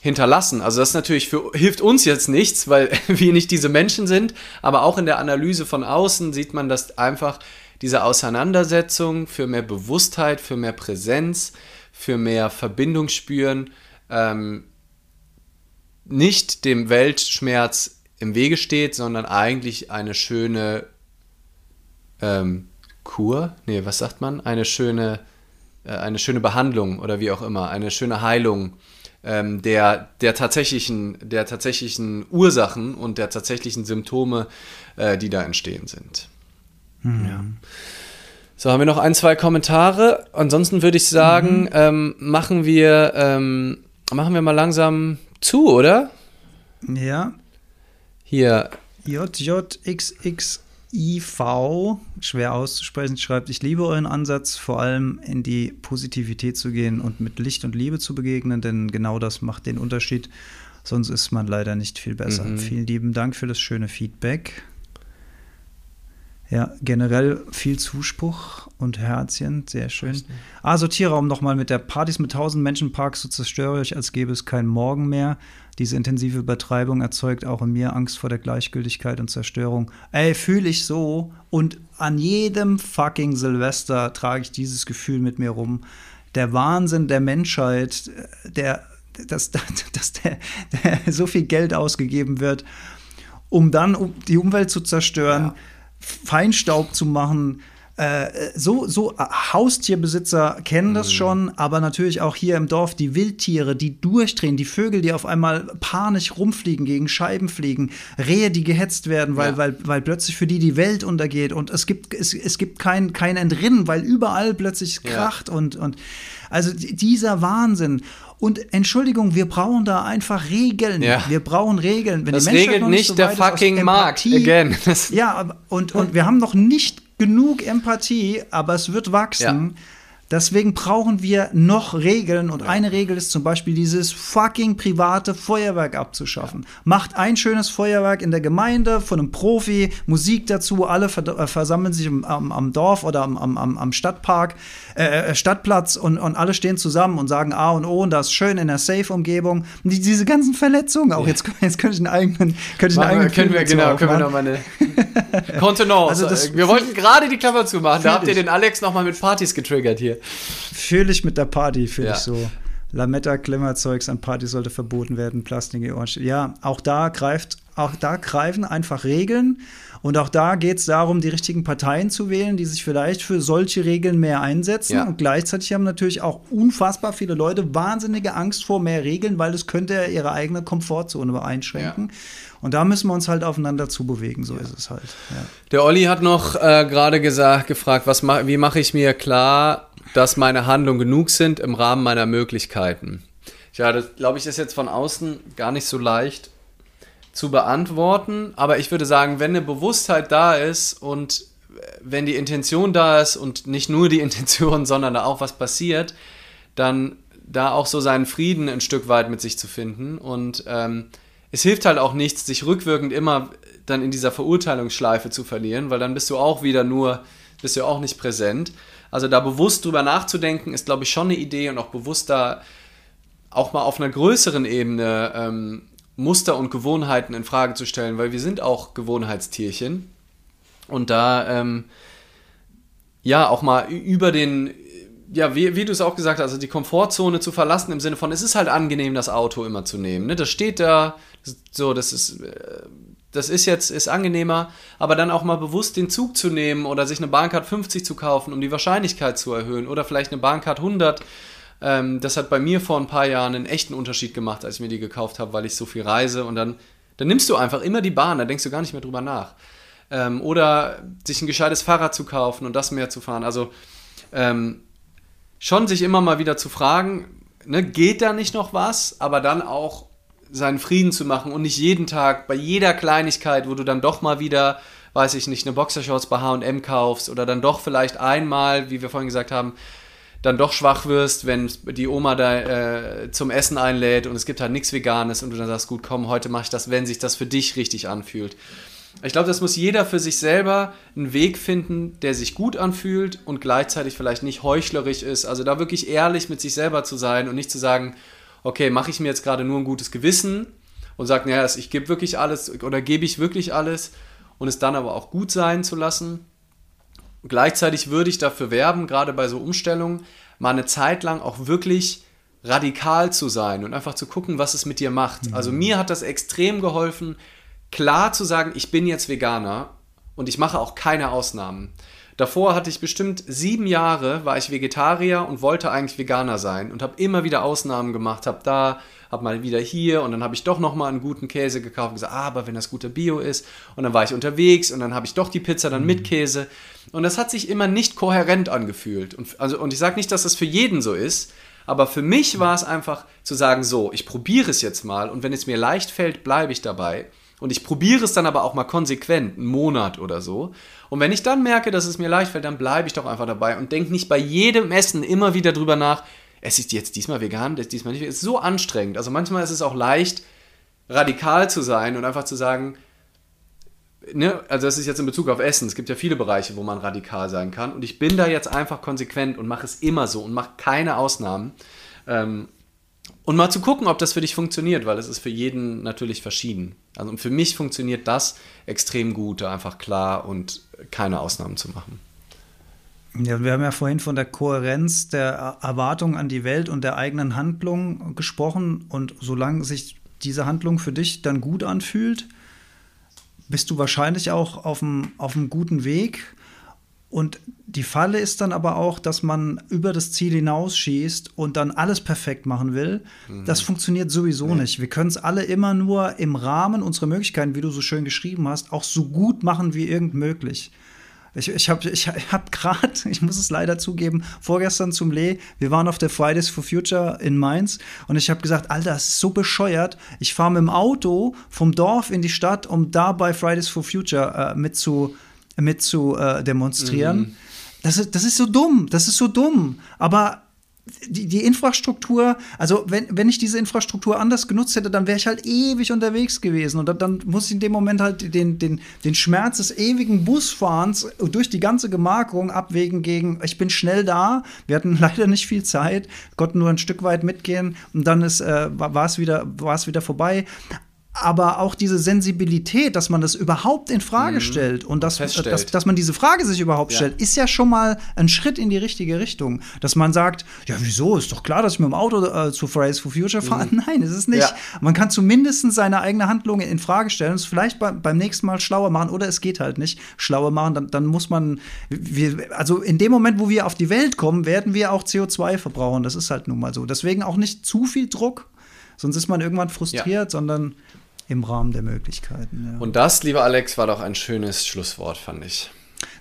hinterlassen. Also das natürlich für, hilft uns jetzt nichts, weil wir nicht diese Menschen sind, aber auch in der Analyse von außen sieht man, dass einfach diese Auseinandersetzung für mehr Bewusstheit, für mehr Präsenz, für mehr Verbindung spüren, ähm, nicht dem Weltschmerz im Wege steht, sondern eigentlich eine schöne ähm, Kur, nee, was sagt man? Eine schöne, äh, eine schöne Behandlung oder wie auch immer, eine schöne Heilung ähm, der, der, tatsächlichen, der tatsächlichen Ursachen und der tatsächlichen Symptome, äh, die da entstehen sind. Mhm. Ja. So, haben wir noch ein, zwei Kommentare. Ansonsten würde ich sagen, mhm. ähm, machen, wir, ähm, machen wir mal langsam zu, oder? Ja. Hier. JJXX IV, schwer auszusprechen, schreibt, ich liebe euren Ansatz, vor allem in die Positivität zu gehen und mit Licht und Liebe zu begegnen, denn genau das macht den Unterschied. Sonst ist man leider nicht viel besser. Mhm. Vielen lieben Dank für das schöne Feedback. Ja, generell viel Zuspruch und Herzchen, sehr schön. Ah, Sortierraum nochmal mit der Partys mit tausend Menschen Parks so zerstörerisch, als gäbe es keinen Morgen mehr. Diese intensive Übertreibung erzeugt auch in mir Angst vor der Gleichgültigkeit und Zerstörung. Ey, fühle ich so. Und an jedem fucking Silvester trage ich dieses Gefühl mit mir rum. Der Wahnsinn der Menschheit, der, dass, dass der, der so viel Geld ausgegeben wird, um dann die Umwelt zu zerstören. Ja Feinstaub zu machen. Äh, so, so äh, Haustierbesitzer kennen das mhm. schon, aber natürlich auch hier im Dorf die Wildtiere, die durchdrehen, die Vögel, die auf einmal panisch rumfliegen, gegen Scheiben fliegen, Rehe, die gehetzt werden, weil, ja. weil, weil plötzlich für die die Welt untergeht und es gibt, es, es gibt kein, kein Entrinnen, weil überall plötzlich kracht ja. und, und also dieser Wahnsinn. Und Entschuldigung, wir brauchen da einfach Regeln. Ja. Wir brauchen Regeln. Wenn das regelt nicht so der fucking Markt. Again. ja, und, und wir haben noch nicht genug Empathie, aber es wird wachsen. Ja Deswegen brauchen wir noch Regeln und eine Regel ist zum Beispiel dieses fucking private Feuerwerk abzuschaffen. Macht ein schönes Feuerwerk in der Gemeinde von einem Profi, Musik dazu, alle äh, versammeln sich am, am, Dorf oder am, am, am Stadtpark, äh, äh, Stadtplatz und, und alle stehen zusammen und sagen A und O und das ist schön in der Safe-Umgebung. Die, diese ganzen Verletzungen, auch ja. jetzt, jetzt könnte ich einen eigenen, könnte ich einen eigenen können wir, genau, können wir noch mal eine Kontenance. Also das, wir wollten gerade die Klammer zumachen, da habt ihr den Alex noch mal mit Partys getriggert hier. Fühle ich mit der Party, fühle ja. ich so. Lametta, Klemmerzeugs an Partys sollte verboten werden, Plastik. Ja, auch da greift, auch da greifen einfach Regeln. Und auch da geht es darum, die richtigen Parteien zu wählen, die sich vielleicht für solche Regeln mehr einsetzen. Ja. Und gleichzeitig haben natürlich auch unfassbar viele Leute wahnsinnige Angst vor mehr Regeln, weil das könnte ihre eigene Komfortzone einschränken. Ja. Und da müssen wir uns halt aufeinander zubewegen, so ja. ist es halt. Ja. Der Olli hat noch äh, gerade gesagt, gefragt, was ma wie mache ich mir klar, dass meine Handlungen genug sind im Rahmen meiner Möglichkeiten? Ja, das glaube ich ist jetzt von außen gar nicht so leicht zu beantworten, aber ich würde sagen, wenn eine Bewusstheit da ist und wenn die Intention da ist und nicht nur die Intention, sondern da auch was passiert, dann da auch so seinen Frieden ein Stück weit mit sich zu finden und ähm, es hilft halt auch nichts, sich rückwirkend immer dann in dieser Verurteilungsschleife zu verlieren, weil dann bist du auch wieder nur, bist du auch nicht präsent. Also da bewusst drüber nachzudenken, ist, glaube ich, schon eine Idee und auch bewusst da auch mal auf einer größeren Ebene ähm, Muster und Gewohnheiten in Frage zu stellen, weil wir sind auch Gewohnheitstierchen. Und da ähm, ja auch mal über den ja, wie, wie du es auch gesagt hast, also die Komfortzone zu verlassen im Sinne von, es ist halt angenehm, das Auto immer zu nehmen. Ne? Das steht da, so, das ist, äh, das ist jetzt, ist angenehmer, aber dann auch mal bewusst den Zug zu nehmen oder sich eine Bahncard 50 zu kaufen, um die Wahrscheinlichkeit zu erhöhen oder vielleicht eine Bahncard 100. Ähm, das hat bei mir vor ein paar Jahren einen echten Unterschied gemacht, als ich mir die gekauft habe, weil ich so viel reise und dann, dann nimmst du einfach immer die Bahn, da denkst du gar nicht mehr drüber nach. Ähm, oder sich ein gescheites Fahrrad zu kaufen und das mehr zu fahren. Also, ähm, schon sich immer mal wieder zu fragen, ne, geht da nicht noch was, aber dann auch seinen Frieden zu machen und nicht jeden Tag bei jeder Kleinigkeit, wo du dann doch mal wieder, weiß ich nicht, eine Boxershorts bei H&M kaufst oder dann doch vielleicht einmal, wie wir vorhin gesagt haben, dann doch schwach wirst, wenn die Oma da äh, zum Essen einlädt und es gibt halt nichts Veganes und du dann sagst, gut, komm, heute mache ich das, wenn sich das für dich richtig anfühlt. Ich glaube, das muss jeder für sich selber einen Weg finden, der sich gut anfühlt und gleichzeitig vielleicht nicht heuchlerisch ist. Also da wirklich ehrlich mit sich selber zu sein und nicht zu sagen, okay, mache ich mir jetzt gerade nur ein gutes Gewissen und sage, naja, ich gebe wirklich alles oder gebe ich wirklich alles und es dann aber auch gut sein zu lassen. gleichzeitig würde ich dafür werben, gerade bei so Umstellungen, mal eine Zeit lang auch wirklich radikal zu sein und einfach zu gucken, was es mit dir macht. Mhm. Also mir hat das extrem geholfen, klar zu sagen, ich bin jetzt Veganer und ich mache auch keine Ausnahmen. Davor hatte ich bestimmt sieben Jahre, war ich Vegetarier und wollte eigentlich Veganer sein und habe immer wieder Ausnahmen gemacht, habe da, habe mal wieder hier und dann habe ich doch noch mal einen guten Käse gekauft und gesagt, ah, aber wenn das guter Bio ist und dann war ich unterwegs und dann habe ich doch die Pizza dann mit mhm. Käse und das hat sich immer nicht kohärent angefühlt und also und ich sage nicht, dass das für jeden so ist, aber für mich war es einfach zu sagen, so, ich probiere es jetzt mal und wenn es mir leicht fällt, bleibe ich dabei. Und ich probiere es dann aber auch mal konsequent, einen Monat oder so. Und wenn ich dann merke, dass es mir leicht fällt, dann bleibe ich doch einfach dabei und denke nicht bei jedem Essen immer wieder drüber nach, es ist jetzt diesmal vegan, das diesmal nicht. Es ist so anstrengend. Also manchmal ist es auch leicht, radikal zu sein und einfach zu sagen, ne, also das ist jetzt in Bezug auf Essen. Es gibt ja viele Bereiche, wo man radikal sein kann. Und ich bin da jetzt einfach konsequent und mache es immer so und mache keine Ausnahmen. Ähm, und mal zu gucken, ob das für dich funktioniert, weil es ist für jeden natürlich verschieden. Also für mich funktioniert das extrem gut, einfach klar und keine Ausnahmen zu machen. Ja, wir haben ja vorhin von der Kohärenz der Erwartung an die Welt und der eigenen Handlung gesprochen. Und solange sich diese Handlung für dich dann gut anfühlt, bist du wahrscheinlich auch auf einem guten Weg. Und die Falle ist dann aber auch, dass man über das Ziel hinausschießt und dann alles perfekt machen will. Mhm. Das funktioniert sowieso nee. nicht. Wir können es alle immer nur im Rahmen unserer Möglichkeiten, wie du so schön geschrieben hast, auch so gut machen wie irgend möglich. Ich, ich habe ich hab gerade, ich muss es leider zugeben, vorgestern zum Lee, wir waren auf der Fridays for Future in Mainz und ich habe gesagt, Alter, das ist so bescheuert. Ich fahre mit dem Auto vom Dorf in die Stadt, um da bei Fridays for Future äh, mit zu mit zu äh, demonstrieren. Mhm. Das ist, das ist so dumm, das ist so dumm. Aber die, die Infrastruktur, also wenn, wenn ich diese Infrastruktur anders genutzt hätte, dann wäre ich halt ewig unterwegs gewesen. Und dann, dann muss ich in dem Moment halt den, den, den Schmerz des ewigen Busfahrens durch die ganze Gemarkung abwägen gegen, ich bin schnell da, wir hatten leider nicht viel Zeit, konnten nur ein Stück weit mitgehen und dann ist, äh, war es wieder, wieder vorbei aber auch diese Sensibilität, dass man das überhaupt in Frage mhm. stellt und dass, dass, dass, man diese Frage sich überhaupt ja. stellt, ist ja schon mal ein Schritt in die richtige Richtung. Dass man sagt, ja, wieso? Ist doch klar, dass ich mit dem Auto äh, zu Fridays for Future fahre. Mhm. Nein, ist es nicht. Ja. Man kann zumindest seine eigene Handlung in Frage stellen und es vielleicht bei, beim nächsten Mal schlauer machen oder es geht halt nicht schlauer machen. Dann, dann muss man, wir, also in dem Moment, wo wir auf die Welt kommen, werden wir auch CO2 verbrauchen. Das ist halt nun mal so. Deswegen auch nicht zu viel Druck, sonst ist man irgendwann frustriert, ja. sondern im Rahmen der Möglichkeiten. Ja. Und das, lieber Alex, war doch ein schönes Schlusswort, fand ich.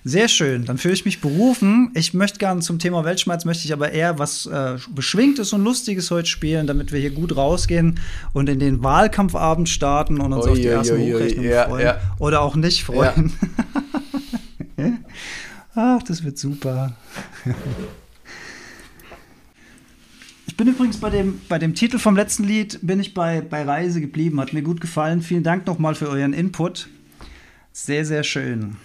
Sehr schön, dann fühle ich mich berufen. Ich möchte gerne zum Thema Weltschmerz, möchte ich aber eher was äh, Beschwingtes und Lustiges heute spielen, damit wir hier gut rausgehen und in den Wahlkampfabend starten und uns oi, auf die ersten oi, Hochrechnungen ja, freuen. Ja. Oder auch nicht freuen. Ach, das wird super. Ich bin übrigens bei dem, bei dem Titel vom letzten Lied, bin ich bei, bei Reise geblieben. Hat mir gut gefallen. Vielen Dank nochmal für euren Input. Sehr, sehr schön.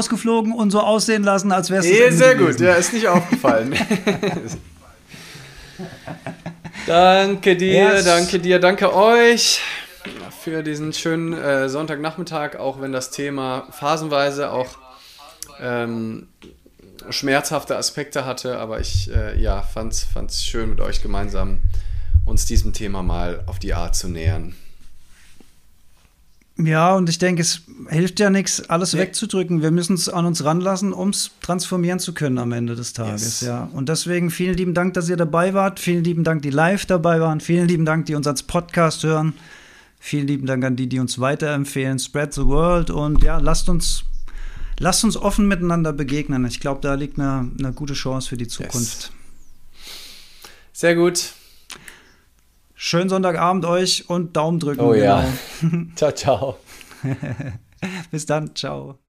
Rausgeflogen und so aussehen lassen, als wäre es. Nee, sehr gewesen. gut, ja, ist nicht aufgefallen. danke dir, yes. danke dir, danke euch für diesen schönen äh, Sonntagnachmittag, auch wenn das Thema phasenweise auch ähm, schmerzhafte Aspekte hatte, aber ich äh, ja, fand es schön mit euch gemeinsam uns diesem Thema mal auf die Art zu nähern. Ja, und ich denke, es hilft ja nichts, alles nee. wegzudrücken. Wir müssen es an uns ranlassen, um es transformieren zu können am Ende des Tages. Yes. Ja. Und deswegen vielen lieben Dank, dass ihr dabei wart. Vielen lieben Dank, die live dabei waren. Vielen lieben Dank, die uns als Podcast hören. Vielen lieben Dank an die, die uns weiterempfehlen. Spread the world und ja, lasst uns, lasst uns offen miteinander begegnen. Ich glaube, da liegt eine, eine gute Chance für die Zukunft. Yes. Sehr gut. Schönen Sonntagabend euch und Daumen drücken. Oh ja. Genau. ciao, ciao. Bis dann. Ciao.